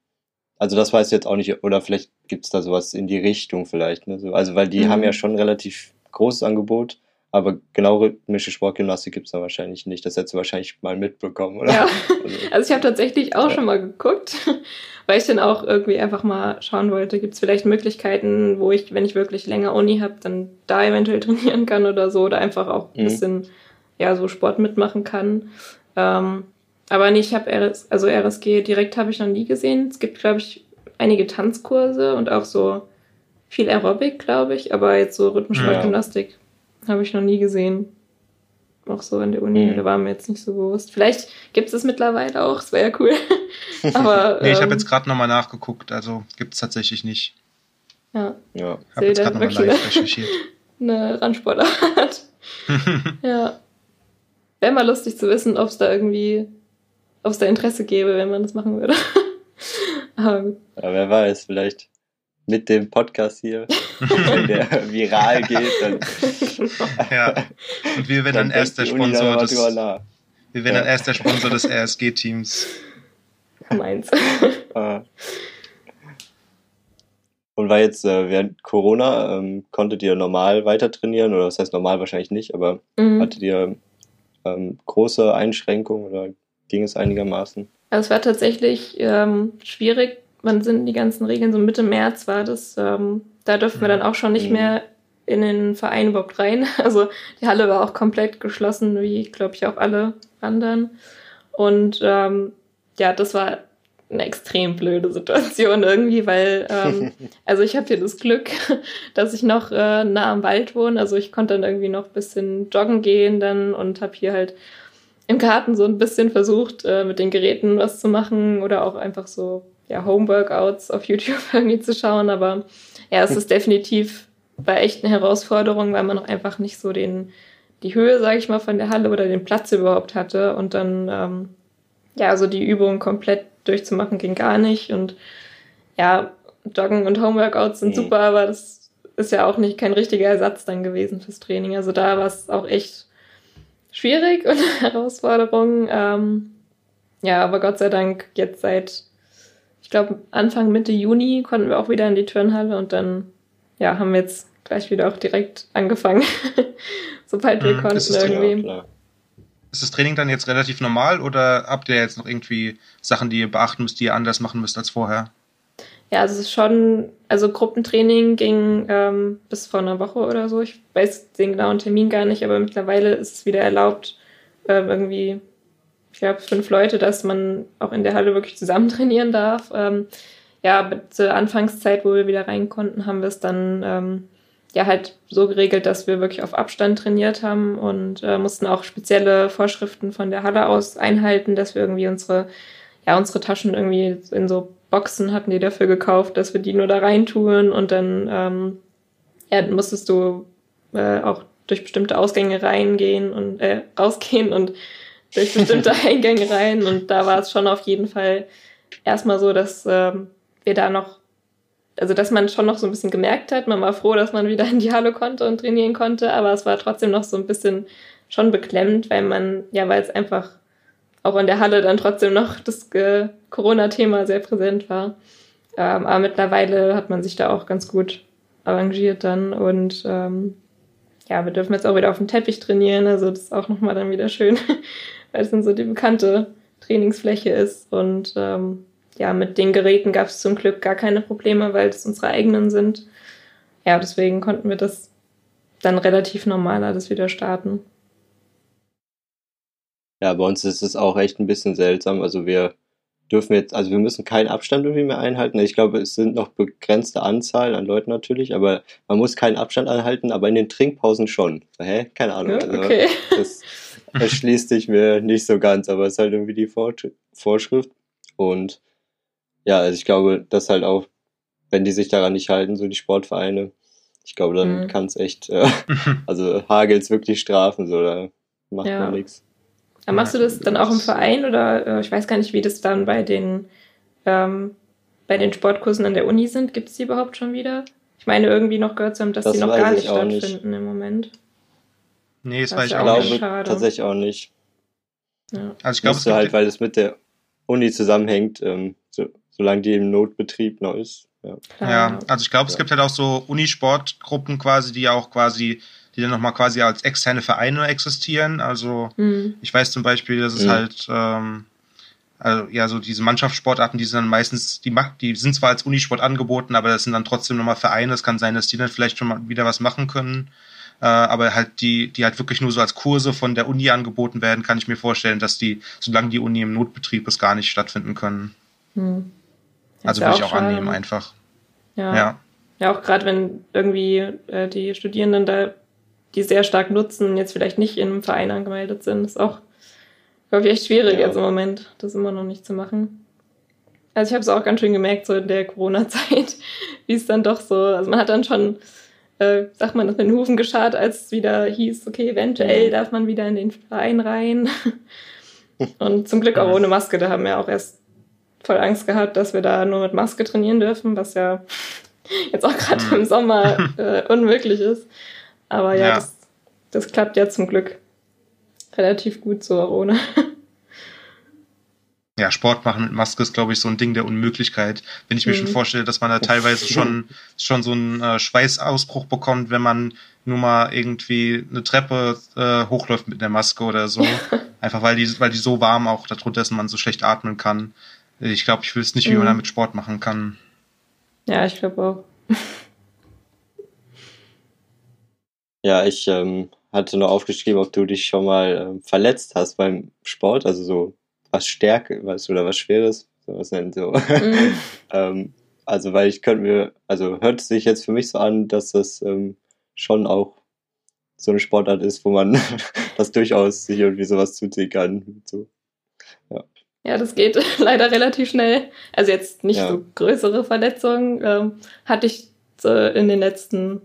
Also das weiß ich jetzt auch nicht, oder vielleicht gibt es da sowas in die Richtung vielleicht. Ne? So, also weil die Mhm. haben ja schon relativ großes Angebot, aber genau rhythmische Sportgymnastik gibt's da wahrscheinlich nicht. Das hättest du wahrscheinlich mal mitbekommen, oder? Ja. Also, Also ich habe tatsächlich auch Ja. schon mal geguckt, weil ich dann auch irgendwie einfach mal schauen wollte, gibt es vielleicht Möglichkeiten, wo ich, wenn ich wirklich länger Uni habe, dann da eventuell trainieren kann oder so oder einfach auch ein Mhm. bisschen ja so Sport mitmachen kann. Ähm, aber nee, ich habe RS, also RSG direkt habe ich noch nie gesehen. Es gibt, glaube ich, einige Tanzkurse und auch so viel Aerobic, glaube ich, aber jetzt so Rhythmussportgymnastik habe ich noch nie gesehen. Auch so in der Uni, Mhm. da war mir jetzt nicht so bewusst. Vielleicht gibt es es mittlerweile auch, das wäre ja cool. aber Nee, ich habe ähm, jetzt gerade nochmal nachgeguckt, also gibt es tatsächlich nicht. ja, ja. Ich habe jetzt gerade nochmal wirklich live recherchiert. eine Randsportart. ja. Wäre mal lustig zu wissen, ob es da irgendwie, ob es da Interesse gäbe, wenn man das machen würde. aber ja, wer weiß, vielleicht mit dem Podcast hier, wenn der viral geht, dann, ja. Und wir werden dann erst der Sponsor des, wir werden dann Ja. erst der Sponsor des RSG-Teams. meins. Ah. Und war jetzt äh, während Corona, ähm, konntet ihr normal weiter trainieren? Oder das heißt normal wahrscheinlich nicht, aber Mhm. hattet ihr ähm, große Einschränkungen oder ging es einigermaßen? Also es war tatsächlich ähm, schwierig. Wann sind die ganzen Regeln? So Mitte März war das. Ähm, da durften wir dann auch schon nicht Mhm. mehr in den Verein überhaupt rein. Also die Halle war auch komplett geschlossen, wie glaube ich auch alle anderen. Und ähm, ja, das war eine extrem blöde Situation irgendwie, weil ähm, also ich habe hier das Glück, dass ich noch äh, nah am Wald wohne. Also ich konnte dann irgendwie noch ein bisschen joggen gehen dann und habe hier halt im Garten so ein bisschen versucht, äh, mit den Geräten was zu machen oder auch einfach so ja, Homeworkouts auf YouTube irgendwie zu schauen. Aber ja, es ist definitiv war echt eine Herausforderung, weil man noch einfach nicht so den die Höhe, sage ich mal, von der Halle oder den Platz überhaupt hatte und dann ähm, ja, also die Übung komplett durchzumachen ging gar nicht und ja, Joggen und Homeworkouts sind Mhm. super, aber das ist ja auch nicht kein richtiger Ersatz dann gewesen fürs Training. Also da war es auch echt schwierig und eine Herausforderung. Ähm, ja, aber Gott sei Dank jetzt seit, ich glaube, Anfang Mitte Juni konnten wir auch wieder in die Turnhalle und dann ja, haben wir jetzt gleich wieder auch direkt angefangen, sobald wir Mhm, konnten ist Ja, irgendwie. klar. Ist das Training dann jetzt relativ normal oder habt ihr jetzt noch irgendwie Sachen, die ihr beachten müsst, die ihr anders machen müsst als vorher? Ja, also es ist schon, also Gruppentraining ging ähm, bis vor einer Woche oder so. Ich weiß den genauen Termin gar nicht, aber mittlerweile ist es wieder erlaubt, äh, irgendwie, ich glaube, fünf Leute, dass man auch in der Halle wirklich zusammen trainieren darf. Ähm, ja, zur Anfangszeit, wo wir wieder rein konnten, haben wir es dann ähm, ja halt so geregelt, dass wir wirklich auf Abstand trainiert haben und äh, mussten auch spezielle Vorschriften von der Halle aus einhalten, dass wir irgendwie unsere, ja, unsere Taschen irgendwie in so Boxen hatten die dafür gekauft, dass wir die nur da reintun und dann ähm, ja, musstest du äh, auch durch bestimmte Ausgänge reingehen und äh, rausgehen und durch bestimmte Eingänge rein. Und da war es schon auf jeden Fall erstmal so, dass ähm, wir da noch also dass man schon noch so ein bisschen gemerkt hat, man war froh, dass man wieder in die Halle konnte und trainieren konnte, aber es war trotzdem noch so ein bisschen schon beklemmt, weil man, ja, weil es einfach auch in der Halle dann trotzdem noch das äh, Corona-Thema sehr präsent war. Ähm, aber mittlerweile hat man sich da auch ganz gut arrangiert dann. Und ähm, ja, wir dürfen jetzt auch wieder auf dem Teppich trainieren, also das ist auch nochmal dann wieder schön, weil es dann so die bekannte Trainingsfläche ist und ähm, ja, mit den Geräten gab es zum Glück gar keine Probleme, weil es unsere eigenen sind. Ja, deswegen konnten wir das dann relativ normal alles wieder starten. Ja, bei uns ist es auch echt ein bisschen seltsam. Also wir dürfen jetzt, also wir müssen keinen Abstand irgendwie mehr einhalten. Ich glaube, es sind noch begrenzte Anzahl an Leuten natürlich, aber man muss keinen Abstand anhalten, aber in den Trinkpausen schon. Hä? Keine Ahnung. Ja, Also okay. das erschließt sich mir nicht so ganz, aber es ist halt irgendwie die Vor Vorschrift. Und ja, also ich glaube, dass halt auch, wenn die sich daran nicht halten, so die Sportvereine, ich glaube, dann Mhm. kann es echt, äh, also Hagels wirklich strafen, so, da macht Ja. man nichts. Aber machst du das dann auch im Verein oder äh, ich weiß gar nicht, wie das dann bei den ähm, bei den Sportkursen an der Uni sind? Gibt es die überhaupt schon wieder? Ich meine, irgendwie noch gehört zu haben, dass Das die noch gar ich nicht auch nicht. stattfinden im Moment. Nee, das ist ich ja auch nicht. glaube schade. tatsächlich auch nicht. Ja. Also ich glaube, halt, weil es mit der Uni zusammenhängt, ähm, so, solange die im Notbetrieb noch ist. Ja, ja also ich glaube, es gibt halt auch so Unisportgruppen quasi, die auch quasi, die dann nochmal quasi als externe Vereine existieren. Also mhm. ich weiß zum Beispiel, dass es mhm. halt ähm, also ja, so diese Mannschaftssportarten, die sind dann meistens, die macht, die sind zwar als Unisport angeboten, aber das sind dann trotzdem nochmal Vereine. Es kann sein, dass die dann vielleicht schon mal wieder was machen können. Äh, aber halt die, die halt wirklich nur so als Kurse von der Uni angeboten werden, kann ich mir vorstellen, dass die, solange die Uni im Notbetrieb ist, gar nicht stattfinden können. Hm. Also würde ich auch schade. annehmen, einfach. Ja. Ja, ja auch gerade wenn irgendwie äh, die Studierenden da die sehr stark nutzen, jetzt vielleicht nicht in einem Verein angemeldet sind, ist auch, glaube ich, echt schwierig ja. jetzt im Moment, das immer noch nicht zu machen. Also ich habe es auch ganz schön gemerkt, so in der Corona-Zeit, wie es dann doch so, also man hat dann schon, äh, sagt man, das mit den Hufen geschart, als es wieder hieß, okay, eventuell mhm. darf man wieder in den Verein rein. Und zum Glück auch ohne Maske, da haben wir auch erst voll Angst gehabt, dass wir da nur mit Maske trainieren dürfen, was ja jetzt auch gerade im Sommer äh, unmöglich ist. Aber ja, ja. Das, das, klappt ja zum Glück relativ gut so ohne. Ja, Sport machen mit Maske ist, glaube ich, so ein Ding der Unmöglichkeit. Wenn ich mir mhm. schon vorstelle, dass man da teilweise schon, schon so einen äh, Schweißausbruch bekommt, wenn man nur mal irgendwie eine Treppe äh, hochläuft mit der Maske oder so. Einfach weil die, weil die so warm auch darunter ist und man so schlecht atmen kann. Ich glaube, ich wüsste nicht, wie mhm. man damit Sport machen kann. Ja, ich glaube auch. ja, ich ähm, hatte nur aufgeschrieben, ob du dich schon mal ähm, verletzt hast beim Sport, also so was Stärke, was oder was Schweres, sowas nennen so. Mhm. ähm, also, weil ich könnte mir, also hört sich jetzt für mich so an, dass das ähm, schon auch so eine Sportart ist, wo man das durchaus sich irgendwie sowas zuziehen kann. So. Ja. Ja, das geht leider relativ schnell. Also jetzt nicht ja. so größere Verletzungen ähm, hatte ich äh, in den letzten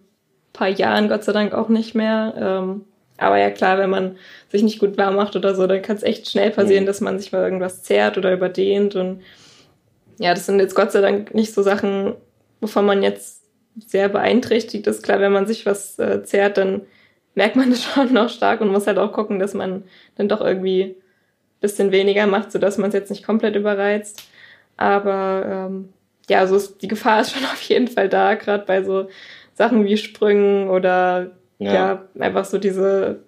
paar Jahren Gott sei Dank auch nicht mehr. Ähm, aber ja klar, wenn man sich nicht gut warm macht oder so, dann kann es echt schnell passieren, mhm. dass man sich mal irgendwas zerrt oder überdehnt. Und ja, das sind jetzt Gott sei Dank nicht so Sachen, wovon man jetzt sehr beeinträchtigt ist. Klar, wenn man sich was äh, zerrt, dann merkt man das schon noch stark und muss halt auch gucken, dass man dann doch irgendwie bisschen weniger macht, sodass man es jetzt nicht komplett überreizt. Aber ähm, ja, also ist, die Gefahr ist schon auf jeden Fall da, gerade bei so Sachen wie Sprüngen oder ja. ja. einfach so diese,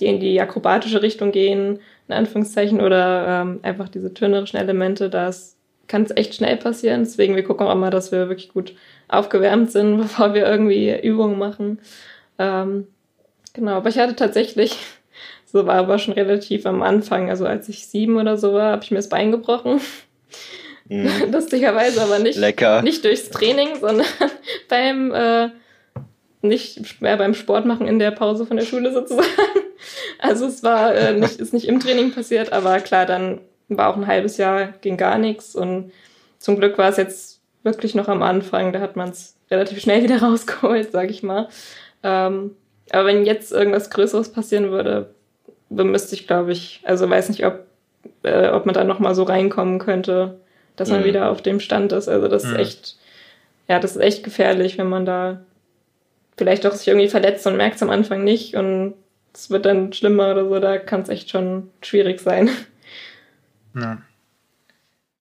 die in die akrobatische Richtung gehen, in Anführungszeichen, oder ähm, einfach diese turnerischen Elemente, das kann es echt schnell passieren. Deswegen, wir gucken auch immer, dass wir wirklich gut aufgewärmt sind, bevor wir irgendwie Übungen machen. Ähm, genau, aber ich hatte tatsächlich so war aber schon relativ am Anfang. Also als ich sieben oder so war, habe ich mir das Bein gebrochen. Mm. Lustigerweise aber nicht, Lecker. nicht durchs Training, sondern beim äh, nicht mehr beim Sport machen in der Pause von der Schule sozusagen. Also es war äh, nicht, ist nicht im Training passiert, aber klar, dann war auch ein halbes Jahr, ging gar nichts und zum Glück war es jetzt wirklich noch am Anfang, da hat man es relativ schnell wieder rausgeholt, sag ich mal. Ähm, aber wenn jetzt irgendwas Größeres passieren würde, müsste ich, glaube ich, also weiß nicht, ob, äh, ob man da nochmal so reinkommen könnte, dass man mhm. wieder auf dem Stand ist. Also das mhm. ist echt, ja, das ist echt gefährlich, wenn man da vielleicht auch sich irgendwie verletzt und merkt es am Anfang nicht und es wird dann schlimmer oder so, da kann es echt schon schwierig sein. Ja.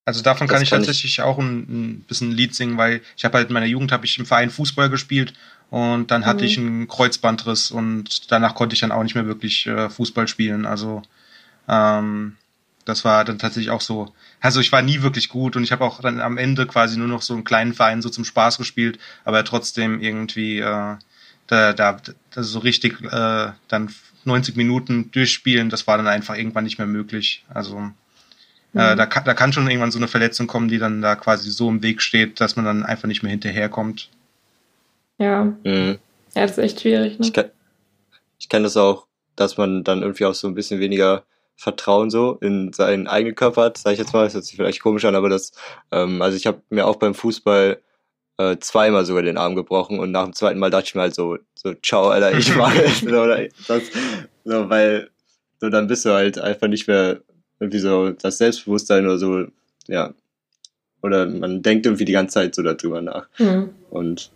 Also davon das kann ich kann tatsächlich ich... auch ein, ein bisschen ein Lied singen, weil ich habe halt in meiner Jugend habe ich im Verein Fußball gespielt und dann hatte mhm. ich einen Kreuzbandriss und danach konnte ich dann auch nicht mehr wirklich äh, Fußball spielen. Also ähm, das war dann tatsächlich auch so. Also ich war nie wirklich gut und ich habe auch dann am Ende quasi nur noch so einen kleinen Verein so zum Spaß gespielt, aber trotzdem irgendwie äh, da, da, da so richtig äh, dann 90 Minuten durchspielen, das war dann einfach irgendwann nicht mehr möglich. Also äh, mhm. da, kann, da kann schon irgendwann so eine Verletzung kommen, die dann da quasi so im Weg steht, dass man dann einfach nicht mehr hinterherkommt. Ja. Mhm. Ja, das ist echt schwierig. Ne? Ich, kann, ich kenne das auch, dass man dann irgendwie auch so ein bisschen weniger Vertrauen so in seinen eigenen Körper hat, sage ich jetzt mal. Das hört sich vielleicht komisch an, aber das, ähm, also ich habe mir auch beim Fußball äh, zweimal sogar den Arm gebrochen und nach dem zweiten Mal dachte ich mir halt so, so, ciao, Alter, ich mache so, das, so, weil so dann bist du halt einfach nicht mehr irgendwie so das Selbstbewusstsein oder so, ja. Oder man denkt irgendwie die ganze Zeit so darüber nach. Mhm. Und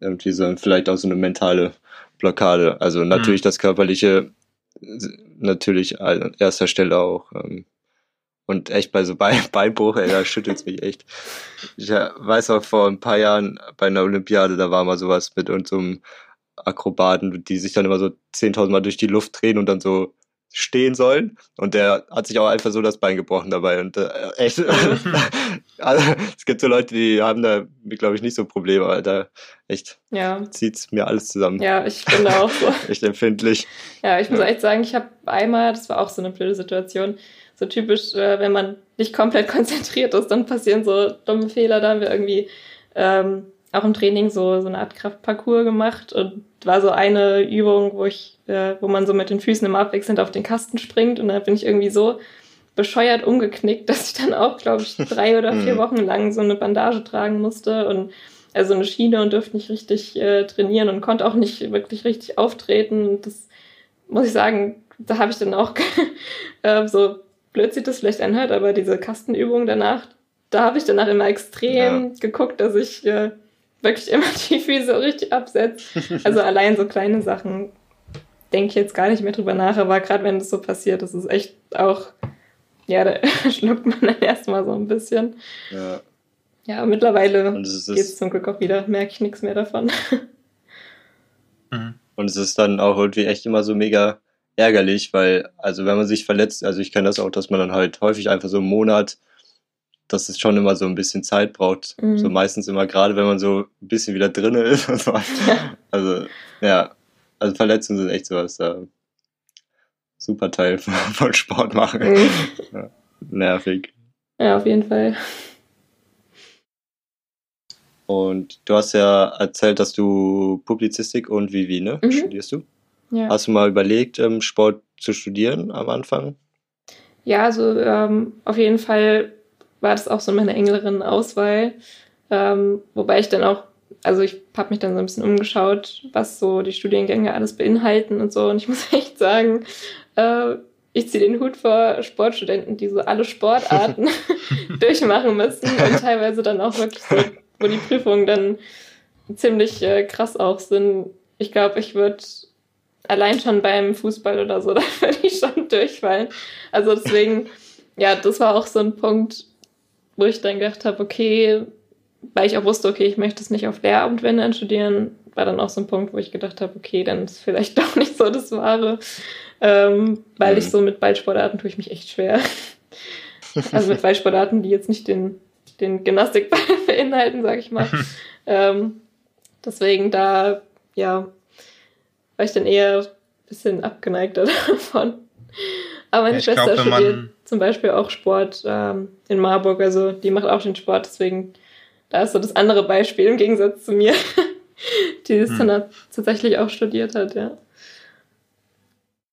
irgendwie so vielleicht auch so eine mentale Blockade. Also natürlich mhm. das körperliche, natürlich an erster Stelle auch. Ähm, Und echt bei so Bein Beinbruch, ey, da schüttelt's mich echt. Ich äh, weiß auch vor ein paar Jahren bei einer Olympiade, da war mal sowas mit unserem Akrobaten, die sich dann immer so 10.000 Mal durch die Luft drehen und dann so stehen sollen. Und der hat sich auch einfach so das Bein gebrochen dabei. Und äh, echt, also, es gibt so Leute, die haben da, glaube ich, nicht so Probleme, aber da echt ja. zieht's mir alles zusammen. Ja, ich bin da auch so. echt empfindlich. Ja, ich muss echt sagen, ich habe einmal, das war auch so eine blöde Situation, so typisch, äh, wenn man nicht komplett konzentriert ist, dann passieren so dumme Fehler. Da haben wir irgendwie ähm, auch im Training so, so eine Art Kraftparcours gemacht und war so eine Übung, wo ich, äh, wo man so mit den Füßen im Abwechselnd auf den Kasten springt und da bin ich irgendwie so bescheuert umgeknickt, dass ich dann auch, glaube ich, drei oder vier mhm. Wochen lang so eine Bandage tragen musste und also eine Schiene und durfte nicht richtig äh, trainieren und konnte auch nicht wirklich richtig auftreten. Und das muss ich sagen, da habe ich dann auch äh, so blöd sieht das vielleicht anhört, aber diese Kastenübung danach, da habe ich danach immer extrem ja. geguckt, dass ich äh, wirklich immer die Füße so richtig absetzt. Also allein so kleine Sachen denke ich jetzt gar nicht mehr drüber nach, aber gerade wenn das so passiert, das ist echt auch, ja, da schluckt man dann erstmal so ein bisschen. Ja. Ja, mittlerweile geht es zum Glück auch wieder, merke ich nichts mehr davon. Mhm. Und es ist dann auch irgendwie echt immer so mega ärgerlich, weil, also wenn man sich verletzt, also ich kenne das auch, dass man dann halt häufig einfach so einen Monat dass es schon immer so ein bisschen Zeit braucht. Mhm. So meistens immer gerade, wenn man so ein bisschen wieder drinne ist. Und so. Also, ja. Also Verletzungen sind echt sowas da. Super Teil von Sport machen. Mhm. Ja, nervig. Ja, auf jeden Fall. Und du hast ja erzählt, dass du Publizistik und Vivi, ne? Mhm. Studierst du? Ja. Hast du mal überlegt, ähm, Sport zu studieren am Anfang? Ja, also ähm, auf jeden Fall war das auch so meine engeren Auswahl. Ähm, wobei ich dann auch, also ich habe mich dann so ein bisschen umgeschaut, was so die Studiengänge alles beinhalten und so. Und ich muss echt sagen, äh, ich ziehe den Hut vor Sportstudenten, die so alle Sportarten durchmachen müssen und teilweise dann auch wirklich so, wo die Prüfungen dann ziemlich äh, krass auch sind. Ich glaube, ich würde allein schon beim Fußball oder so, da würde ich schon durchfallen. Also deswegen, ja, das war auch so ein Punkt, wo ich dann gedacht habe, okay, weil ich auch wusste, okay, ich möchte es nicht auf Lehramt, wenn dann studieren, war dann auch so ein Punkt, wo ich gedacht habe, okay, dann ist vielleicht doch nicht so das Wahre, ähm, weil mhm. ich so mit Ballsportarten tue ich mich echt schwer. also mit Ballsportarten, die jetzt nicht den, den Gymnastikball beinhalten, sag ich mal. ähm, deswegen da, ja, war ich dann eher ein bisschen abgeneigter davon. Aber meine ja, Schwester glaub, studiert zum Beispiel auch Sport ähm, in Marburg, also die macht auch den Sport, deswegen da ist so das andere Beispiel im Gegensatz zu mir, die es hm. dann tatsächlich auch studiert hat, ja.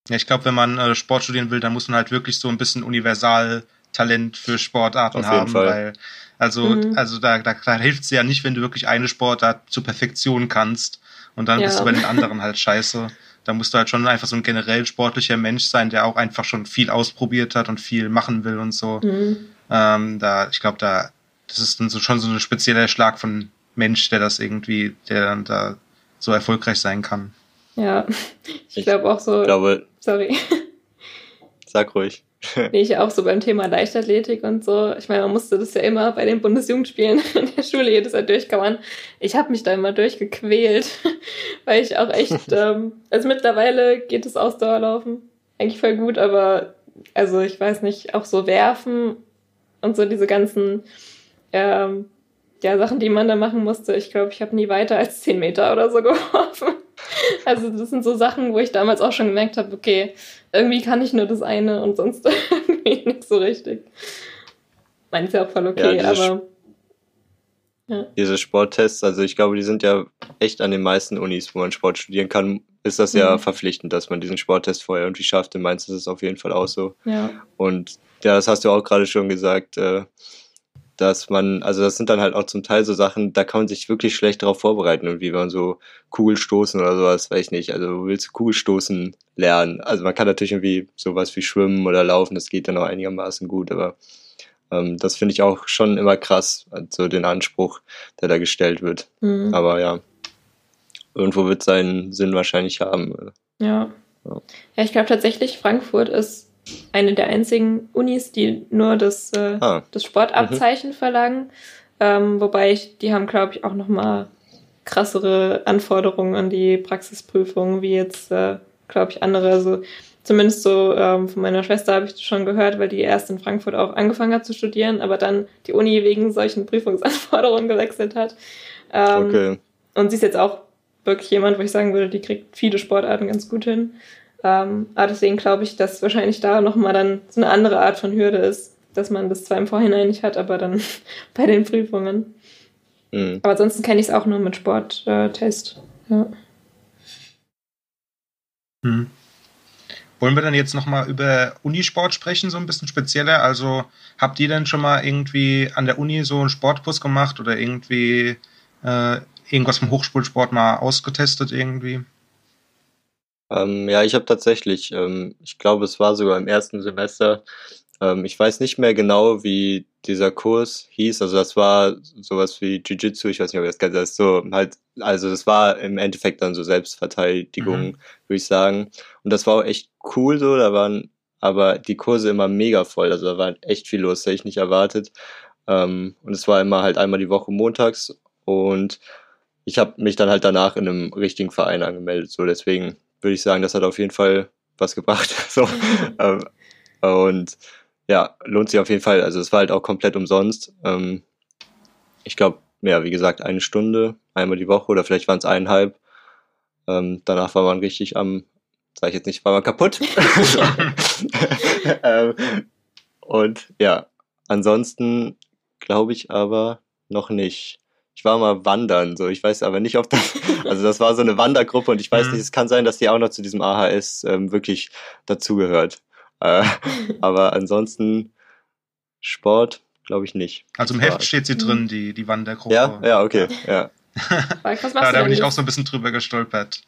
Ja, ich glaube, wenn man äh, Sport studieren will, dann muss man halt wirklich so ein bisschen Universaltalent für Sportarten haben, Fall. weil also, mhm. also da, da, da hilft es ja nicht, wenn du wirklich eine Sportart zur Perfektion kannst und dann ja. bist du bei den anderen halt scheiße. Da musst du halt schon einfach so ein generell sportlicher Mensch sein, der auch einfach schon viel ausprobiert hat und viel machen will und so. Mhm. Ähm, da, ich glaube, da, das ist dann so, schon so ein spezieller Schlag von Mensch, der das irgendwie, der dann da so erfolgreich sein kann. Ja, ich, ich glaube auch so. Glaube, sorry. Sag ruhig. Nee, ich auch so beim Thema Leichtathletik und so. Ich meine, man musste das ja immer bei den Bundesjugendspielen in der Schule jedes Jahr durchkammern. Ich habe mich da immer durchgequält, weil ich auch echt, ähm, also mittlerweile geht das Ausdauerlaufen eigentlich voll gut, aber also ich weiß nicht, auch so werfen und so diese ganzen ähm, ja, Sachen, die man da machen musste. Ich glaube, ich habe nie weiter als 10 Meter oder so geworfen. Also das sind so Sachen, wo ich damals auch schon gemerkt habe, okay, irgendwie kann ich nur das eine und sonst irgendwie nicht so richtig. Meint ist ja auch voll okay, ja, aber. Ja. Diese Sporttests, also ich glaube, die sind ja echt an den meisten Unis, wo man Sport studieren kann, ist das ja mhm. verpflichtend, dass man diesen Sporttest vorher irgendwie schafft. In Mainz ist es auf jeden Fall auch so. Ja. Und ja, das hast du auch gerade schon gesagt. Äh, dass man, also das sind dann halt auch zum Teil so Sachen, da kann man sich wirklich schlecht darauf vorbereiten, und wie man so Kugelstoßen oder sowas, weiß ich nicht. Also du willst Kugelstoßen lernen. Also man kann natürlich irgendwie sowas wie Schwimmen oder Laufen, das geht dann auch einigermaßen gut, aber ähm, das finde ich auch schon immer krass, so den Anspruch, der da gestellt wird. Mhm. Aber ja, irgendwo wird seinen Sinn wahrscheinlich haben. Ja. Ja, ja ich glaube tatsächlich, Frankfurt ist eine der einzigen Unis, die nur das, äh, ah. das Sportabzeichen mhm. verlangen. Ähm, wobei ich, die haben, glaube ich, auch noch mal krassere Anforderungen an die Praxisprüfung, wie jetzt, äh, glaube ich, andere. Also zumindest so ähm, von meiner Schwester habe ich schon gehört, weil die erst in Frankfurt auch angefangen hat zu studieren, aber dann die Uni wegen solchen Prüfungsanforderungen gewechselt hat. Ähm, okay. Und sie ist jetzt auch wirklich jemand, wo ich sagen würde, die kriegt viele Sportarten ganz gut hin. Ähm, aber deswegen glaube ich, dass wahrscheinlich da nochmal dann so eine andere Art von Hürde ist, dass man das zwar im Vorhinein nicht hat, aber dann bei den Prüfungen. Mhm. Aber ansonsten kenne ich es auch nur mit Sporttest. Äh, ja. Mhm. Wollen wir dann jetzt nochmal über Unisport sprechen, so ein bisschen spezieller? Also habt ihr denn schon mal irgendwie an der Uni so einen Sportkurs gemacht oder irgendwie äh, irgendwas vom Hochschulsport mal ausgetestet irgendwie? Ähm, ja, ich habe tatsächlich, ähm, ich glaube, es war sogar im ersten Semester, ähm, ich weiß nicht mehr genau, wie dieser Kurs hieß. Also das war sowas wie Jiu-Jitsu, ich weiß nicht, ob ihr das kennt. Das ist so halt, also das war im Endeffekt dann so Selbstverteidigung, mhm. würde ich sagen. Und das war auch echt cool so. Da waren aber die Kurse immer mega voll. Also da war echt viel los, hätte ich nicht erwartet. Ähm, und es war immer halt einmal die Woche montags. Und ich habe mich dann halt danach in einem richtigen Verein angemeldet. So deswegen würde ich sagen, das hat auf jeden Fall was gebracht. so. ähm, und ja, lohnt sich auf jeden Fall. Also es war halt auch komplett umsonst. Ähm, ich glaube, ja, wie gesagt, eine Stunde, einmal die Woche oder vielleicht waren es eineinhalb. Ähm, danach war man richtig am, sag ich jetzt nicht, war man kaputt. ähm, und ja, ansonsten glaube ich aber noch nicht ich war mal wandern, so ich weiß aber nicht, ob das, also das war so eine Wandergruppe und ich weiß mhm. nicht, es kann sein, dass die auch noch zu diesem AHS ähm, wirklich dazugehört. Äh, aber ansonsten Sport, glaube ich nicht. Also im Heft steht sie drin, die, die Wandergruppe. Ja, ja, okay, ja. Ja, da bin ich auch so ein bisschen drüber gestolpert.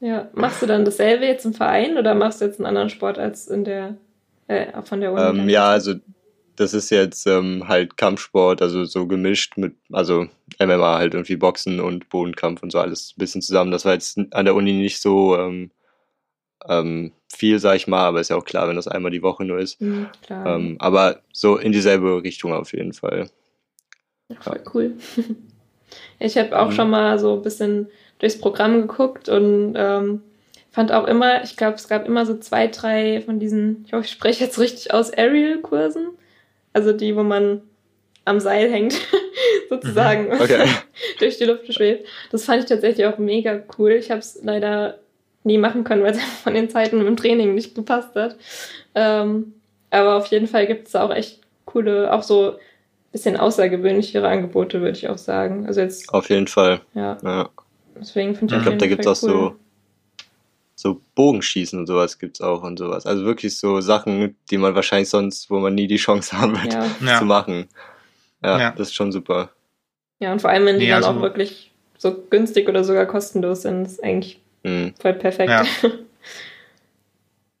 ja, machst du dann dasselbe jetzt im Verein oder machst du jetzt einen anderen Sport als in der äh, von der Uni? Ähm, ja, also das ist jetzt ähm, halt Kampfsport, also so gemischt mit, also MMA halt irgendwie Boxen und Bodenkampf und so alles ein bisschen zusammen. Das war jetzt an der Uni nicht so ähm, ähm, viel, sag ich mal, aber ist ja auch klar, wenn das einmal die Woche nur ist. Mhm, ähm, aber so in dieselbe Richtung auf jeden Fall. Ja, voll cool. ich habe auch mhm. schon mal so ein bisschen durchs Programm geguckt und ähm, fand auch immer, ich glaube, es gab immer so zwei, drei von diesen, ich hoffe, ich spreche jetzt richtig aus, Aerial-Kursen. Also die, wo man am Seil hängt, sozusagen, mhm. okay. durch die Luft schwebt. Das fand ich tatsächlich auch mega cool. Ich habe es leider nie machen können, weil es von den Zeiten im Training nicht gepasst hat. Ähm, aber auf jeden Fall gibt es auch echt coole, auch so bisschen außergewöhnlichere Angebote, würde ich auch sagen. Also jetzt. Auf jeden Fall. Ja. ja. Deswegen finde ich, ich glaube, da gibt es auch cool. so so Bogenschießen und sowas gibt's auch und sowas. Also wirklich so Sachen, die man wahrscheinlich sonst, wo man nie die Chance haben wird, ja. zu machen. Ja, ja, das ist schon super. Ja, und vor allem, wenn die nee, dann also auch wirklich so günstig oder sogar kostenlos sind, ist eigentlich mhm. voll perfekt. Ja.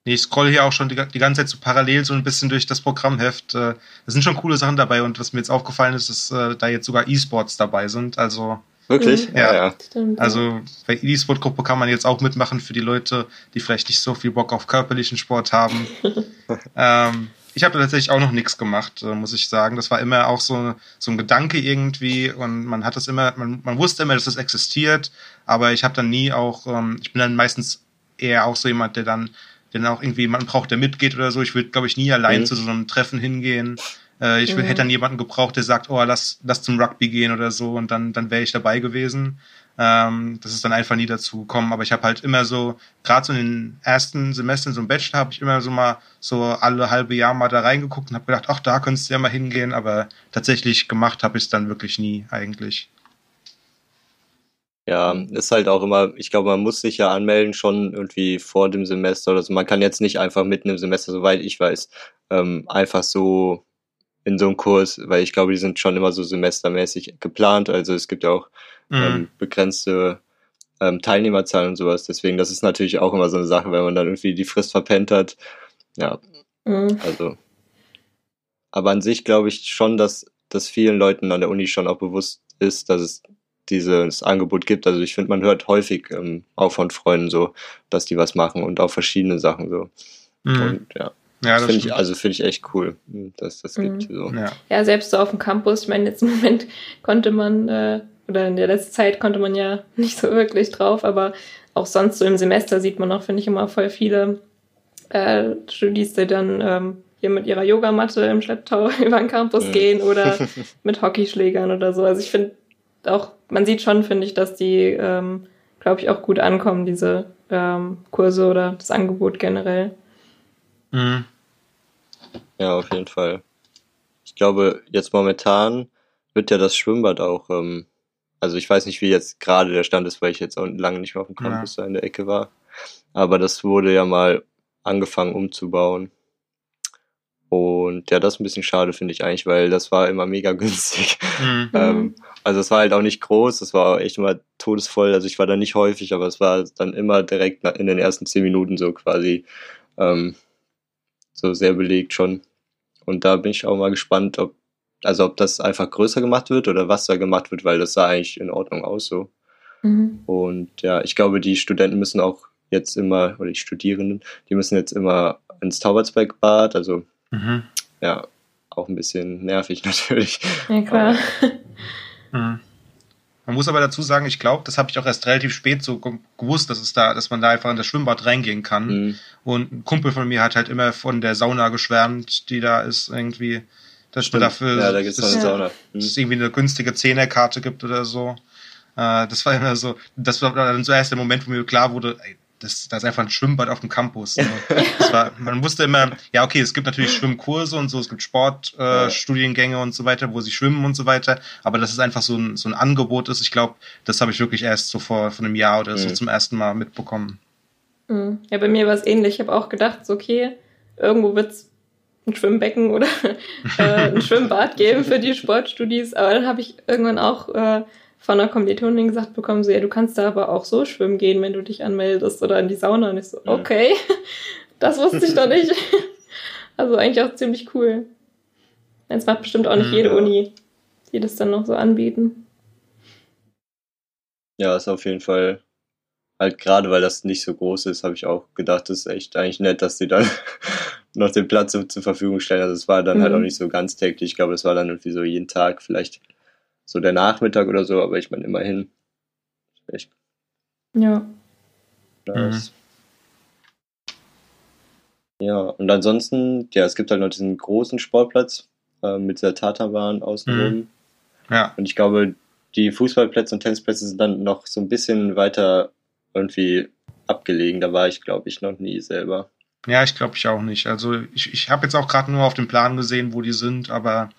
Ich scroll hier auch schon die, die, ganze Zeit so parallel so ein bisschen durch das Programmheft. Äh, da sind schon coole Sachen dabei und was mir jetzt aufgefallen ist, ist, dass äh, da jetzt sogar E-Sports dabei sind. Also Wirklich? Mhm. Ja, ja. Stimmt, also bei E-Sport-Gruppe kann man jetzt auch mitmachen für die Leute, die vielleicht nicht so viel Bock auf körperlichen Sport haben. ähm, ich habe tatsächlich auch noch nichts gemacht, äh, muss ich sagen. Das war immer auch so, so ein Gedanke irgendwie und man hat das immer, man, man wusste immer, dass das existiert, aber ich habe dann nie auch, ähm, ich bin dann meistens eher auch so jemand, der dann, der dann auch irgendwie jemanden braucht, der mitgeht oder so. Ich würde, glaube ich, nie allein mhm. zu so einem Treffen hingehen. Äh, ich mhm. hätte dann jemanden gebraucht, der sagt, oh, lass, lass zum Rugby gehen oder so und dann, dann wäre ich dabei gewesen. Ähm, das ist dann einfach nie dazu gekommen. Aber ich habe halt immer so, gerade so in den ersten Semestern, so im Bachelor, habe ich immer so mal so alle halbe Jahr mal da reingeguckt und habe gedacht, ach, da könntest du ja mal hingehen. Aber tatsächlich gemacht habe ich es dann wirklich nie eigentlich. Ja, ist halt auch immer, ich glaube, man muss sich ja anmelden schon irgendwie vor dem Semester oder so. Man kann jetzt nicht einfach mitten im Semester, soweit ich weiß, ähm, einfach so in so einem Kurs, weil ich glaube, die sind schon immer so semestermäßig geplant. Also es gibt ja auch mhm. ähm, begrenzte ähm, Teilnehmerzahlen und sowas. Deswegen, das ist natürlich auch immer so eine Sache, wenn man dann irgendwie die Frist verpennt hat. Ja, mhm. also. Aber an sich glaube ich schon, dass, dass vielen Leuten an der Uni schon auch bewusst ist, dass es dieses Angebot gibt. Also ich finde, man hört häufig ähm, auch von Freunden so, dass die was machen und auch verschiedene Sachen so. Mhm. Und ja. Ja, das finde ich, also finde ich echt cool, dass das gibt. Mhm. So. Ja. ja. selbst so auf dem Campus, ich meine, jetzt im Moment konnte man, äh, oder in der letzten Zeit konnte man ja nicht so wirklich drauf, aber auch sonst so im Semester sieht man auch, finde ich, immer voll viele äh, Studis, die dann ähm, hier mit ihrer Yogamatte im Schlepptau über den Campus mhm. gehen oder mit Hockeyschlägern oder so. Also ich finde auch, man sieht schon, finde ich, dass die, ähm, glaube ich, auch gut ankommen, diese ähm, Kurse oder das Angebot generell. Mhm. Ja, auf jeden Fall. Ich glaube, jetzt momentan wird ja das Schwimmbad auch, ähm, also ich weiß nicht, wie jetzt gerade der Stand ist, weil ich jetzt auch lange nicht mehr auf dem Campus ja. da in der Ecke war. Aber das wurde ja mal angefangen umzubauen. Und ja, das ist ein bisschen schade, finde ich eigentlich, weil das war immer mega günstig. Mhm. Ähm, also es war halt auch nicht groß, es war echt immer todesvoll. Also ich war da nicht häufig, aber es war dann immer direkt in den ersten zehn Minuten so quasi ähm, so sehr belegt schon. Und da bin ich auch mal gespannt, ob, also ob das einfach größer gemacht wird oder was da gemacht wird, weil das sah eigentlich in Ordnung aus so. Mhm. Und ja, ich glaube, die Studenten müssen auch jetzt immer, oder die Studierenden, die müssen jetzt immer ins Taubertsbergbad, also mhm. ja, auch ein bisschen nervig natürlich. Ja, klar. Mhm. Man muss aber dazu sagen, ich glaube, das habe ich auch erst relativ spät so gewusst, dass es da, dass man da einfach in das Schwimmbad reingehen kann. Mhm. Und ein Kumpel von mir hat halt immer von der Sauna geschwärmt, die da ist irgendwie, dass Stimmt. dafür, ja, da gibt's dass, eine Sauna. Mhm. dass es irgendwie eine günstige Zehnerkarte gibt oder so. Äh, das war immer so, das war dann zuerst der Moment, wo mir klar wurde, ey, das, das ist einfach ein Schwimmbad auf dem Campus. Ne? Das war, man wusste immer, ja, okay, es gibt natürlich Schwimmkurse und so, es gibt Sportstudiengänge äh, und so weiter, wo sie schwimmen und so weiter, aber dass es einfach so ein, so ein Angebot ist, ich glaube, das habe ich wirklich erst so vor, vor einem Jahr oder so mhm. zum ersten Mal mitbekommen. Mhm. Ja, bei mir war es ähnlich. Ich habe auch gedacht, so, okay, irgendwo wird es ein Schwimmbecken oder äh, ein Schwimmbad geben für die Sportstudis, aber dann habe ich irgendwann auch äh, von einer Kommilitonin gesagt bekommen, so, ja, du kannst da aber auch so schwimmen gehen, wenn du dich anmeldest oder in die Sauna. Und ich so, okay, das wusste ich doch nicht. Also eigentlich auch ziemlich cool. Jetzt macht bestimmt auch nicht jede ja. Uni, die das dann noch so anbieten. Ja, ist auf jeden Fall halt gerade, weil das nicht so groß ist, habe ich auch gedacht, das ist echt eigentlich nett, dass die dann noch den Platz zur Verfügung stellen. Also es war dann mhm. halt auch nicht so ganz täglich. Ich glaube, es war dann irgendwie so jeden Tag vielleicht so der Nachmittag oder so, aber ich meine immerhin. Echt. Ja. Nice. Mhm. Ja, und ansonsten, ja, es gibt halt noch diesen großen Sportplatz äh, mit der Tatanbahn außenrum. Mhm. Ja. Und ich glaube, die Fußballplätze und Tennisplätze sind dann noch so ein bisschen weiter irgendwie abgelegen. Da war ich, glaube ich, noch nie selber. Ja, ich glaube ich auch nicht. Also ich, ich habe jetzt auch gerade nur auf dem Plan gesehen, wo die sind, aber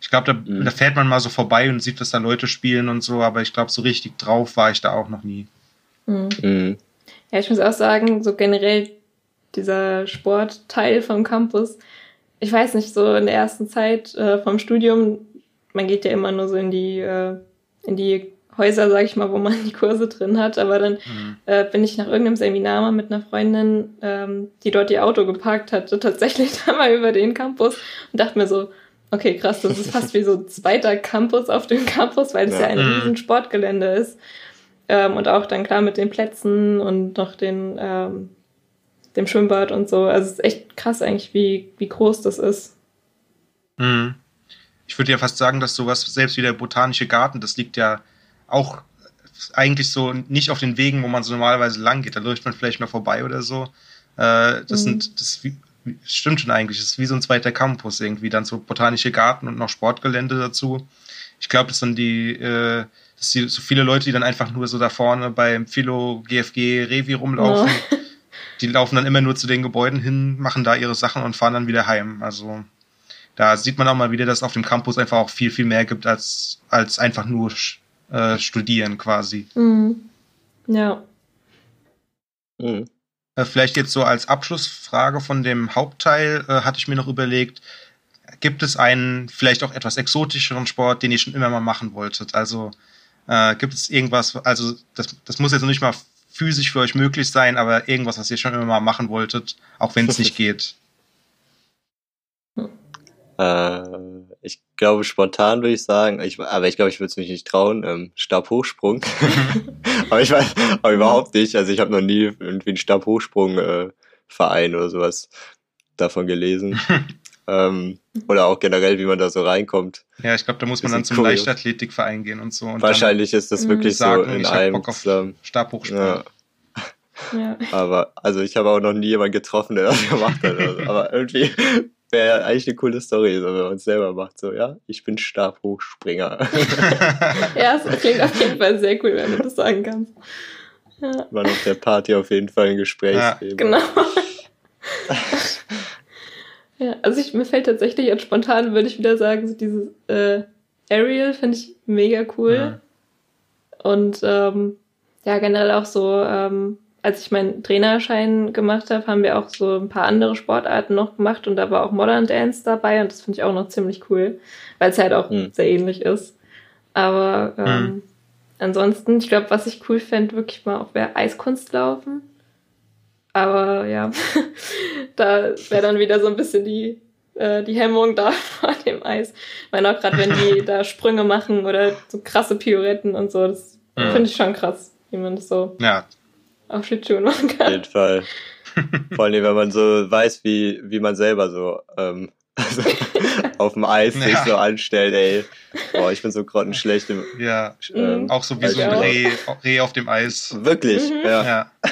ich glaube, da, mhm. da, fährt man mal so vorbei und sieht, dass da Leute spielen und so, aber ich glaube, so richtig drauf war ich da auch noch nie. Mhm. Mhm. Ja, ich muss auch sagen, so generell dieser Sportteil vom Campus, ich weiß nicht, so in der ersten Zeit äh, vom Studium, man geht ja immer nur so in die, äh, in die Häuser, sag ich mal, wo man die Kurse drin hat. Aber dann mhm. äh, bin ich nach irgendeinem Seminar mal mit einer Freundin, ähm, die dort ihr Auto geparkt hatte, tatsächlich da mal über den Campus und dachte mir so, Okay, krass, das ist fast wie so ein zweiter Campus auf dem Campus, weil es ja. ja, ein mhm. riesen Sportgelände ist. Ähm, und auch dann klar mit den Plätzen und noch den, ähm, dem Schwimmbad und so. Also es ist echt krass eigentlich, wie, wie groß das ist. Mhm. Ich würde ja fast sagen, dass sowas, selbst wie der botanische Garten, das liegt ja auch eigentlich so nicht auf den Wegen, wo man so normalerweise lang geht. Da läuft man vielleicht mal vorbei oder so. Äh, das mhm. sind, das stimmt schon eigentlich. Es ist wie so ein zweiter Campus irgendwie. Dann so botanische Garten und noch Sportgelände dazu. Ich glaube, das sind die, äh, das sind so viele Leute, die dann einfach nur so da vorne beim Philo GFG Revi rumlaufen. Oh. Die laufen dann immer nur zu den Gebäuden hin, machen da ihre Sachen und fahren dann wieder heim. Also da sieht man auch mal wieder, dass es auf dem Campus einfach auch viel, viel mehr gibt als, als einfach nur äh, studieren quasi. Mhm. Ja. Mhm. Äh, vielleicht jetzt so als Abschlussfrage von dem Hauptteil äh, hatte ich mir noch überlegt, gibt es einen vielleicht auch etwas exotischeren Sport, den ihr schon immer mal machen wolltet? Also äh, gibt es irgendwas, also das, das muss jetzt noch nicht mal physisch für euch möglich sein, aber irgendwas, was ihr schon immer mal machen wolltet, auch wenn es nicht geht. Äh, ich glaube, spontan würde ich sagen, ich, aber ich glaube, ich würde es mich nicht trauen, ähm, Stabhochsprung. aber ich weiß aber überhaupt nicht. Also ich habe noch nie irgendwie einen Stabhochsprung äh, oder sowas davon gelesen. ähm, oder auch generell, wie man da so reinkommt. Ja, ich glaube, da muss man dann zum cool. Leichtathletikverein gehen und so. Und Wahrscheinlich ist das wirklich so sagen, in ich einem Bock auf zusammen. Stabhochsprung. Ja. Ja. Aber, also ich habe auch noch nie jemanden getroffen, der das gemacht hat. oder so. Aber irgendwie wäre eigentlich eine coole Story, so, wenn man es selber macht. So, ja, ich bin Stabhochspringer. ja, es klingt auf jeden Fall sehr cool, wenn du das sagen kannst. Ja, War auf der Party auf jeden Fall ein Gesprächsthema. genau. ja, also ich, mir fällt tatsächlich jetzt spontan, würde ich wieder sagen, so dieses äh, Ariel finde ich mega cool. Ja. Und ähm, ja, generell auch so, ähm, als ich meinen Trainerschein gemacht habe, haben wir auch so ein paar andere Sportarten noch gemacht und da war auch Modern Dance dabei und das finde ich auch noch ziemlich cool, weil es halt auch Mhm. sehr ähnlich ist. Aber ähm, Mhm. ansonsten, ich glaube, was ich cool fände, wirklich mal auch wäre Eiskunstlaufen. Aber ja, da wäre dann wieder so ein bisschen die, äh, die Hemmung da vor dem Eis. Ich meine auch gerade, wenn die da Sprünge machen oder so krasse Pirouetten und so, das Mhm. finde ich schon krass, wie man das so ja, auf Schlittschuhen machen Auf kann. jeden Fall. Vor allem, wenn man so weiß, wie, wie man selber so ähm, also auf dem Eis sich Ja. so anstellt, ey. Boah, ich bin so grottenschlecht im, ja. ähm, Auch so wie Also so ein auch. Reh, Reh auf dem Eis. Wirklich, Mhm. ja. Ja.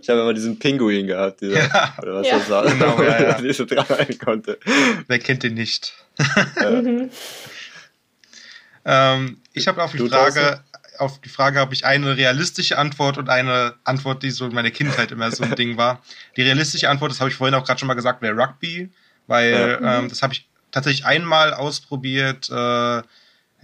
Ich habe immer diesen Pinguin gehabt, dieser, Ja. oder was Ja. das war, Genau, ja, ja. ich so dran rein konnte. Wer kennt den nicht? Mhm. Ähm, ich habe auf die Frage, auf die Frage habe ich eine realistische Antwort und eine Antwort, die so in meiner Kindheit immer so ein Ding war. Die realistische Antwort, das habe ich vorhin auch gerade schon mal gesagt, wäre Rugby, weil Ja. ähm, das habe ich tatsächlich einmal ausprobiert äh,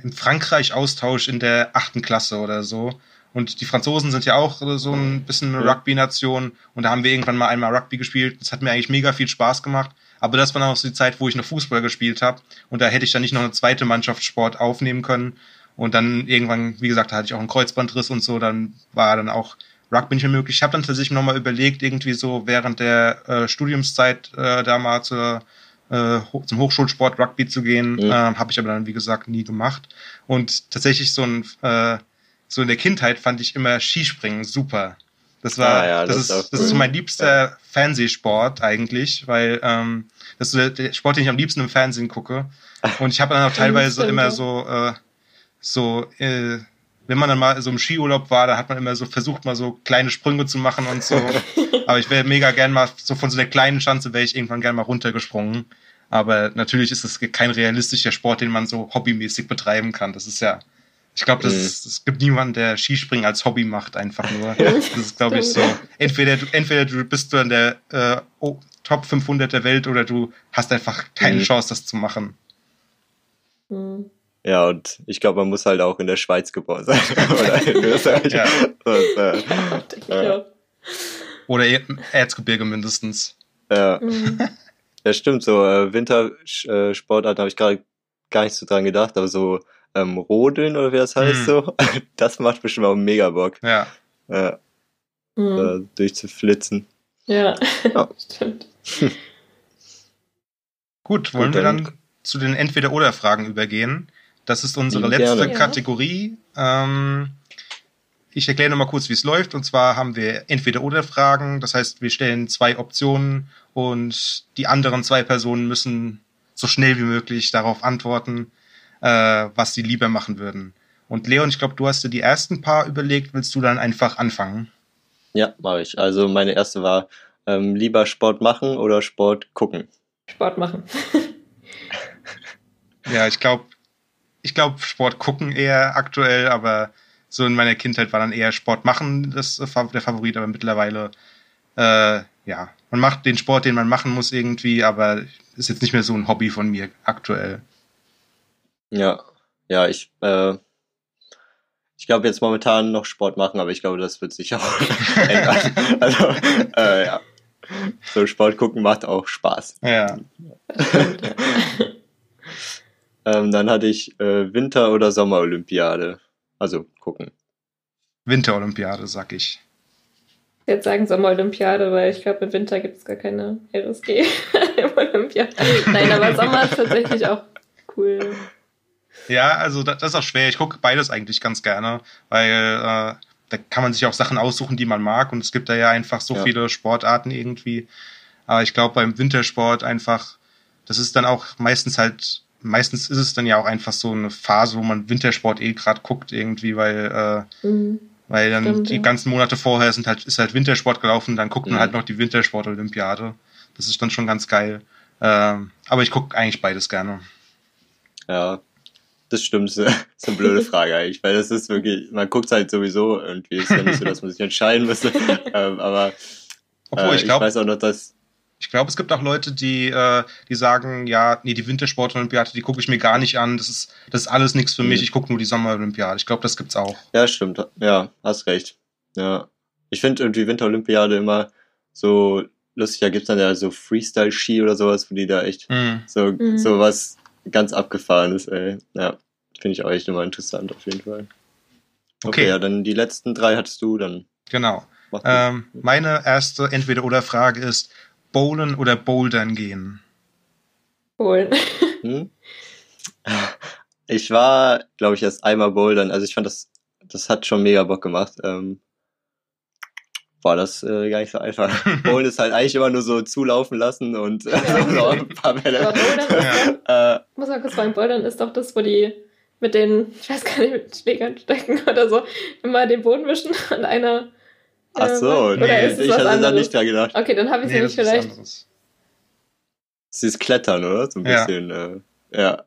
im Frankreich Austausch in der achten Klasse oder so. Und die Franzosen sind ja auch so ein bisschen eine. Rugby-Nation. Und da haben wir irgendwann mal einmal Rugby gespielt. Das hat mir eigentlich mega viel Spaß gemacht. Aber das war dann auch so die Zeit, wo ich noch Fußball gespielt habe. Und da hätte ich dann nicht noch eine zweite Mannschaftssport aufnehmen können. Und dann irgendwann, wie gesagt, da hatte ich auch einen Kreuzbandriss und so. Dann war dann auch Rugby nicht mehr möglich. Ich habe dann tatsächlich nochmal überlegt, irgendwie so während der äh, Studiumszeit äh, da mal zur, äh, zum Hochschulsport Rugby zu gehen. Mhm. Ähm, habe ich aber dann, wie gesagt, nie gemacht. Und tatsächlich so ein äh, so in der Kindheit fand ich immer Skispringen super. Das war, Ah ja, das, das ist, ist das ist so mein liebster Fernsehsport eigentlich, weil ähm, das ist der, Sport, den ich am liebsten im Fernsehen gucke. Und ich habe dann auch teilweise immer ja. so, äh, so, äh, wenn man dann mal so im Skiurlaub war, da hat man immer so versucht, mal so kleine Sprünge zu machen und so. Aber ich wäre mega gern mal, so von so einer kleinen Schanze wäre ich irgendwann gern mal runtergesprungen. Aber natürlich ist es kein realistischer Sport, den man so hobbymäßig betreiben kann. Das ist ja, ich glaube, das Mhm. es gibt niemanden, der Skispringen als Hobby macht, einfach nur. Das ist, glaube ich, so. Entweder du, entweder du bist du an der äh, oh, Top 500 der Welt oder du hast einfach keine Mhm. Chance, das zu machen. Mhm. Ja, und ich glaube, man muss halt auch in der Schweiz geboren sein. Oder in Österreich. Ja. Und, äh, Ja, auch. Oder im Erzgebirge mindestens. ja. Mhm. ja, stimmt, so äh, Wintersportarten habe ich gerade gar nicht so dran gedacht, aber so ähm, Rodeln oder wie das heißt Mhm. so, das macht bestimmt auch mega Bock, Ja. ja, Mhm. da durchzuflitzen. Ja, Ja. stimmt. Gut, wollen Gut, wir dann- dann zu den Entweder-Oder-Fragen übergehen? Das ist unsere Lieben letzte gerne. Ja. Kategorie. Ähm, ich erkläre nochmal kurz, wie es läuft. Und zwar haben wir Entweder-Oder-Fragen. Das heißt, wir stellen zwei Optionen und die anderen zwei Personen müssen so schnell wie möglich darauf antworten, äh, was sie lieber machen würden. Und Leon, ich glaube, du hast dir die ersten paar überlegt. Willst du dann einfach anfangen? Ja, mache ich. Also meine erste war, ähm, lieber Sport machen oder Sport gucken. Sport machen. Ja, ich glaube, ich glaube Sport gucken eher aktuell, aber so in meiner Kindheit war dann eher Sport machen das äh, der Favorit, aber mittlerweile äh, ja, man macht den Sport, den man machen muss irgendwie, aber ist jetzt nicht mehr so ein Hobby von mir aktuell. Ja, ja, ich, äh, ich glaube jetzt momentan noch Sport machen, aber ich glaube, das wird sich auch ändern. Also, äh, ja. So Sport gucken macht auch Spaß. Ja. Ähm, dann hatte ich äh, Winter- oder Sommerolympiade. Also gucken. Winterolympiade, sag ich. Jetzt sagen Sommerolympiade, weil ich glaube, im Winter gibt es gar keine RSG im Olympia. Nein, aber Sommer ist tatsächlich auch cool. Ja, also das, das ist auch schwer. Ich gucke beides eigentlich ganz gerne, weil äh, da kann man sich auch Sachen aussuchen, die man mag. Und es gibt da ja einfach so Ja. viele Sportarten irgendwie. Aber ich glaube, beim Wintersport einfach, das ist dann auch meistens halt, meistens ist es dann ja auch einfach so eine Phase, wo man Wintersport eh gerade guckt irgendwie, weil, äh, Mhm. weil dann Stimmt, die ja. ganzen Monate vorher sind halt, ist halt Wintersport gelaufen, dann guckt man halt noch die Wintersport-Olympiade. Das ist dann schon ganz geil. Ähm, aber ich gucke eigentlich beides gerne. Ja, das stimmt. Das ist eine blöde Frage eigentlich, weil das ist wirklich, man guckt halt sowieso irgendwie. Ist ja nicht so, dass man sich entscheiden müsste. ähm, aber Obwohl äh, ich glaube, weiß auch noch, dass. Ich glaube, es gibt auch Leute, die, äh, die sagen, ja, nee, die Wintersport-Olympiade, die gucke ich mir gar nicht an. Das ist, das ist alles nichts für mich. Mhm. Ich gucke nur die Sommer-Olympiade. Ich glaube, das gibt's auch. Ja, stimmt. Ja, hast recht. Ja. Ich finde irgendwie Winterolympiade immer so lustig. Da gibt's dann ja so Freestyle-Ski oder sowas, wo die da echt Mhm. so, Mhm. so was ganz abgefahrenes, ey. Ja, finde ich auch echt immer interessant auf jeden Fall. Okay, Okay. ja, dann die letzten drei hattest du, dann Genau. Ähm, meine erste Entweder-Oder-Frage ist, Bowlen oder Bouldern gehen? Holen. Hm? Ich war, glaube ich, erst einmal bouldern. Also ich fand das, das hat schon mega Bock gemacht. Ähm, war das äh, gar nicht so einfach. Bowlen ist halt eigentlich immer nur so zulaufen lassen und äh, so ein paar Aber Bälle. Bouldern ist Ja. Äh, Ich muss mal kurz sagen, Bouldern ist doch das, wo die mit den, ich weiß gar nicht, mit Schlägern stecken oder so, immer den Boden wischen und einer. Ach äh, so, nee, ist es ich hatte da anderes? nicht dran gedacht. Okay, dann habe ich es Nee, nämlich vielleicht. anderes. Es ist Klettern, oder? So ein Ja. bisschen, äh, ja.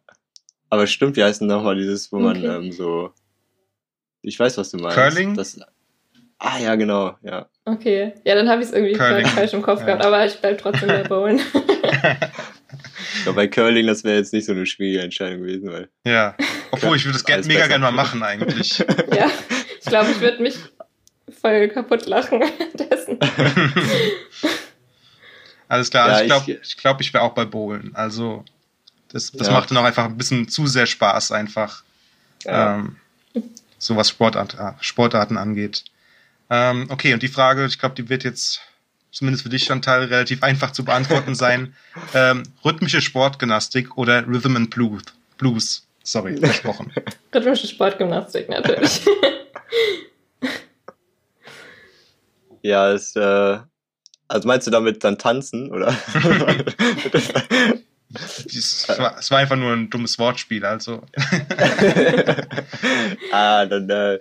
Aber stimmt, wie heißt denn nochmal dieses, wo man Okay. ähm, so. Ich weiß, was du meinst. Curling? Das, ah ja, genau, ja. Okay, ja, dann habe ich es irgendwie Curling. falsch im Kopf Ja. gehabt, aber ich bleib trotzdem bei Bowlen. Ich glaube, bei Curling, das wäre jetzt nicht so eine schwierige Entscheidung gewesen, weil. Ja. Obwohl, ich würde das Alles mega gerne mal machen eigentlich. ja, ich glaube, ich würde mich voll kaputt lachen währenddessen. Alles klar. Ja, Also ich glaube, ich- ich, glaub, ich wäre auch bei Bowlen. Also, das, das Ja. macht dann auch einfach ein bisschen zu sehr Spaß einfach. Ja. ähm, so was Sportart, äh, Sportarten angeht. Ähm, okay, und die Frage, ich glaube, die wird jetzt zumindest für dich, Chantal, relativ einfach zu beantworten sein. Ähm, rhythmische Sportgymnastik oder Rhythm and Blues? Blues, sorry, versprochen. Rhythmische Sportgymnastik natürlich. Ja, es, äh, also meinst du damit dann tanzen, oder? Es war, es war einfach nur ein dummes Wortspiel, also. ah, dann äh,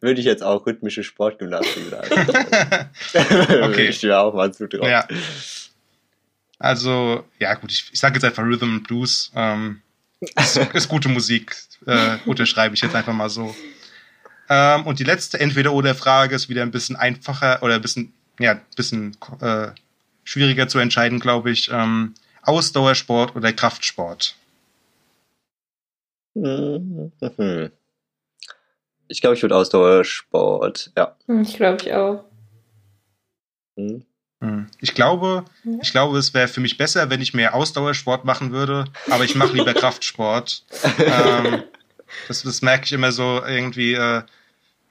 würde ich jetzt auch rhythmische Sportgymnastik sagen. Okay. Ich stehe auch mal zu drauf. ja. Also, ja gut, ich, ich sage jetzt einfach Rhythm Blues. Ähm, ist, ist gute Musik, äh, unterschreibe ich jetzt einfach mal so. Ähm, und die letzte Entweder-Oder-Frage ist wieder ein bisschen einfacher oder ein bisschen, ja, ein bisschen äh, schwieriger zu entscheiden, glaube ich. Ähm, Ausdauersport oder Kraftsport? Ich glaube, ich würde Ausdauersport, ja. Ich glaube ich auch. Hm. Ich glaube, ich glaube, es wäre für mich besser, wenn ich mehr Ausdauersport machen würde, aber ich mache lieber Kraftsport. ähm, das, das merke ich immer so irgendwie, äh,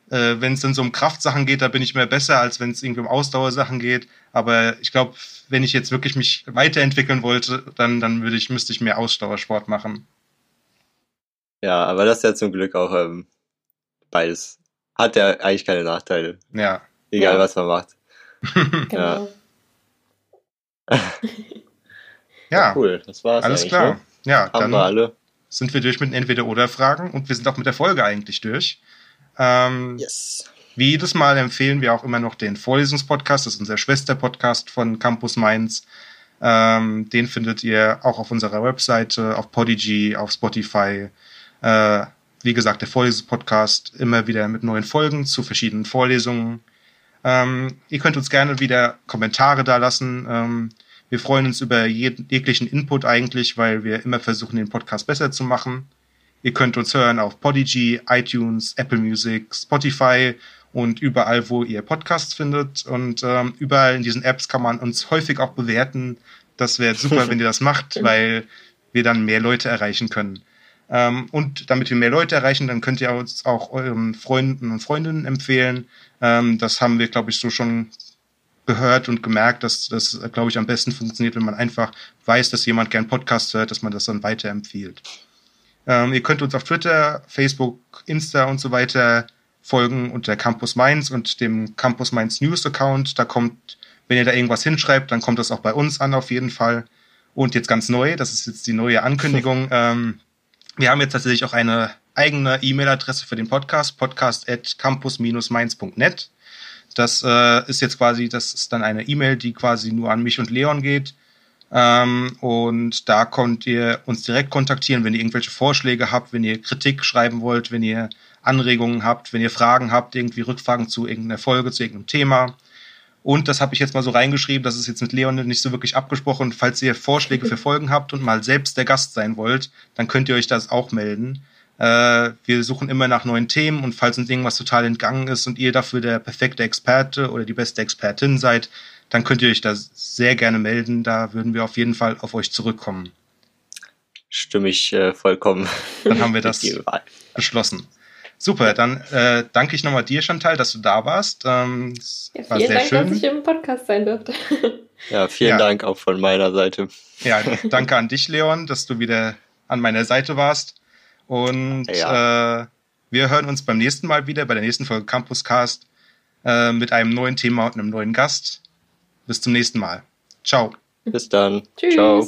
äh, wenn es dann so um Kraftsachen geht, da bin ich mehr besser, als wenn es irgendwie um Ausdauersachen geht. Aber ich glaube, wenn ich jetzt wirklich mich weiterentwickeln wollte, dann, dann würde ich, müsste ich mehr Ausdauersport machen. Ja, aber das ist ja zum Glück auch ähm, beides. Hat ja eigentlich keine Nachteile. Ja. Egal, Ja. was man macht. Genau. ja, Cool, das war's alles klar. Ne? Ja, Haben dann wir alle. sind wir durch mit den Entweder-Oder-Fragen und wir sind auch mit der Folge eigentlich durch. Ähm, Yes. Wie jedes Mal empfehlen wir auch immer noch den Vorlesungspodcast. Das ist unser Schwesterpodcast von Campus Mainz. Ähm, den findet ihr auch auf unserer Webseite, auf Podigy, auf Spotify. Äh, wie gesagt, der Vorlesungspodcast immer wieder mit neuen Folgen zu verschiedenen Vorlesungen. Ähm, ihr könnt uns gerne wieder Kommentare da lassen. Ähm, wir freuen uns über jeglichen Input eigentlich, weil wir immer versuchen, den Podcast besser zu machen. Ihr könnt uns hören auf Podigy, iTunes, Apple Music, Spotify und überall, wo ihr Podcasts findet. Und ähm, überall in diesen Apps kann man uns häufig auch bewerten. Das wäre super, wenn ihr das macht, weil wir dann mehr Leute erreichen können. Ähm, und damit wir mehr Leute erreichen, dann könnt ihr uns auch euren Freunden und Freundinnen empfehlen. Ähm, das haben wir, glaube ich, so schon gehört und gemerkt, dass das, glaube ich, am besten funktioniert, wenn man einfach weiß, dass jemand gern Podcast hört, dass man das dann weiterempfiehlt. Ähm, ihr könnt uns auf Twitter, Facebook, Insta und so weiter folgen unter Campus Mainz und dem Campus Mainz News Account. Da kommt, wenn ihr da irgendwas hinschreibt, dann kommt das auch bei uns an auf jeden Fall. Und jetzt ganz neu, das ist jetzt die neue Ankündigung. ähm, wir haben jetzt tatsächlich auch eine eigene E-Mail-Adresse für den Podcast, podcast at campus-mainz.net. Das äh, ist jetzt quasi, das ist dann eine E-Mail, die quasi nur an mich und Leon geht. Ähm, und da könnt ihr uns direkt kontaktieren, wenn ihr irgendwelche Vorschläge habt, wenn ihr Kritik schreiben wollt, wenn ihr Anregungen habt, wenn ihr Fragen habt, irgendwie Rückfragen zu irgendeiner Folge, zu irgendeinem Thema. Und das habe ich jetzt mal so reingeschrieben, das ist jetzt mit Leon nicht so wirklich abgesprochen. Falls ihr Vorschläge für Folgen habt und mal selbst der Gast sein wollt, dann könnt ihr euch das auch melden. Äh, wir suchen immer nach neuen Themen und falls uns irgendwas total entgangen ist und ihr dafür der perfekte Experte oder die beste Expertin seid, dann könnt ihr euch da sehr gerne melden. Da würden wir auf jeden Fall auf euch zurückkommen. Stimme ich äh, vollkommen. Dann haben wir das beschlossen. Super, dann äh, danke ich nochmal dir, Chantal, dass du da warst. Ähm, ja, vielen Dank, schön. dass ich im Podcast sein durfte. Ja, vielen ja. Dank auch von meiner Seite. Ja, danke an dich, Leon, dass du wieder an meiner Seite warst. Und ja. äh, wir hören uns beim nächsten Mal wieder, bei der nächsten Folge Campus Cast, äh, mit einem neuen Thema und einem neuen Gast. Bis zum nächsten Mal. Ciao. Bis dann. Tschüss. Ciao.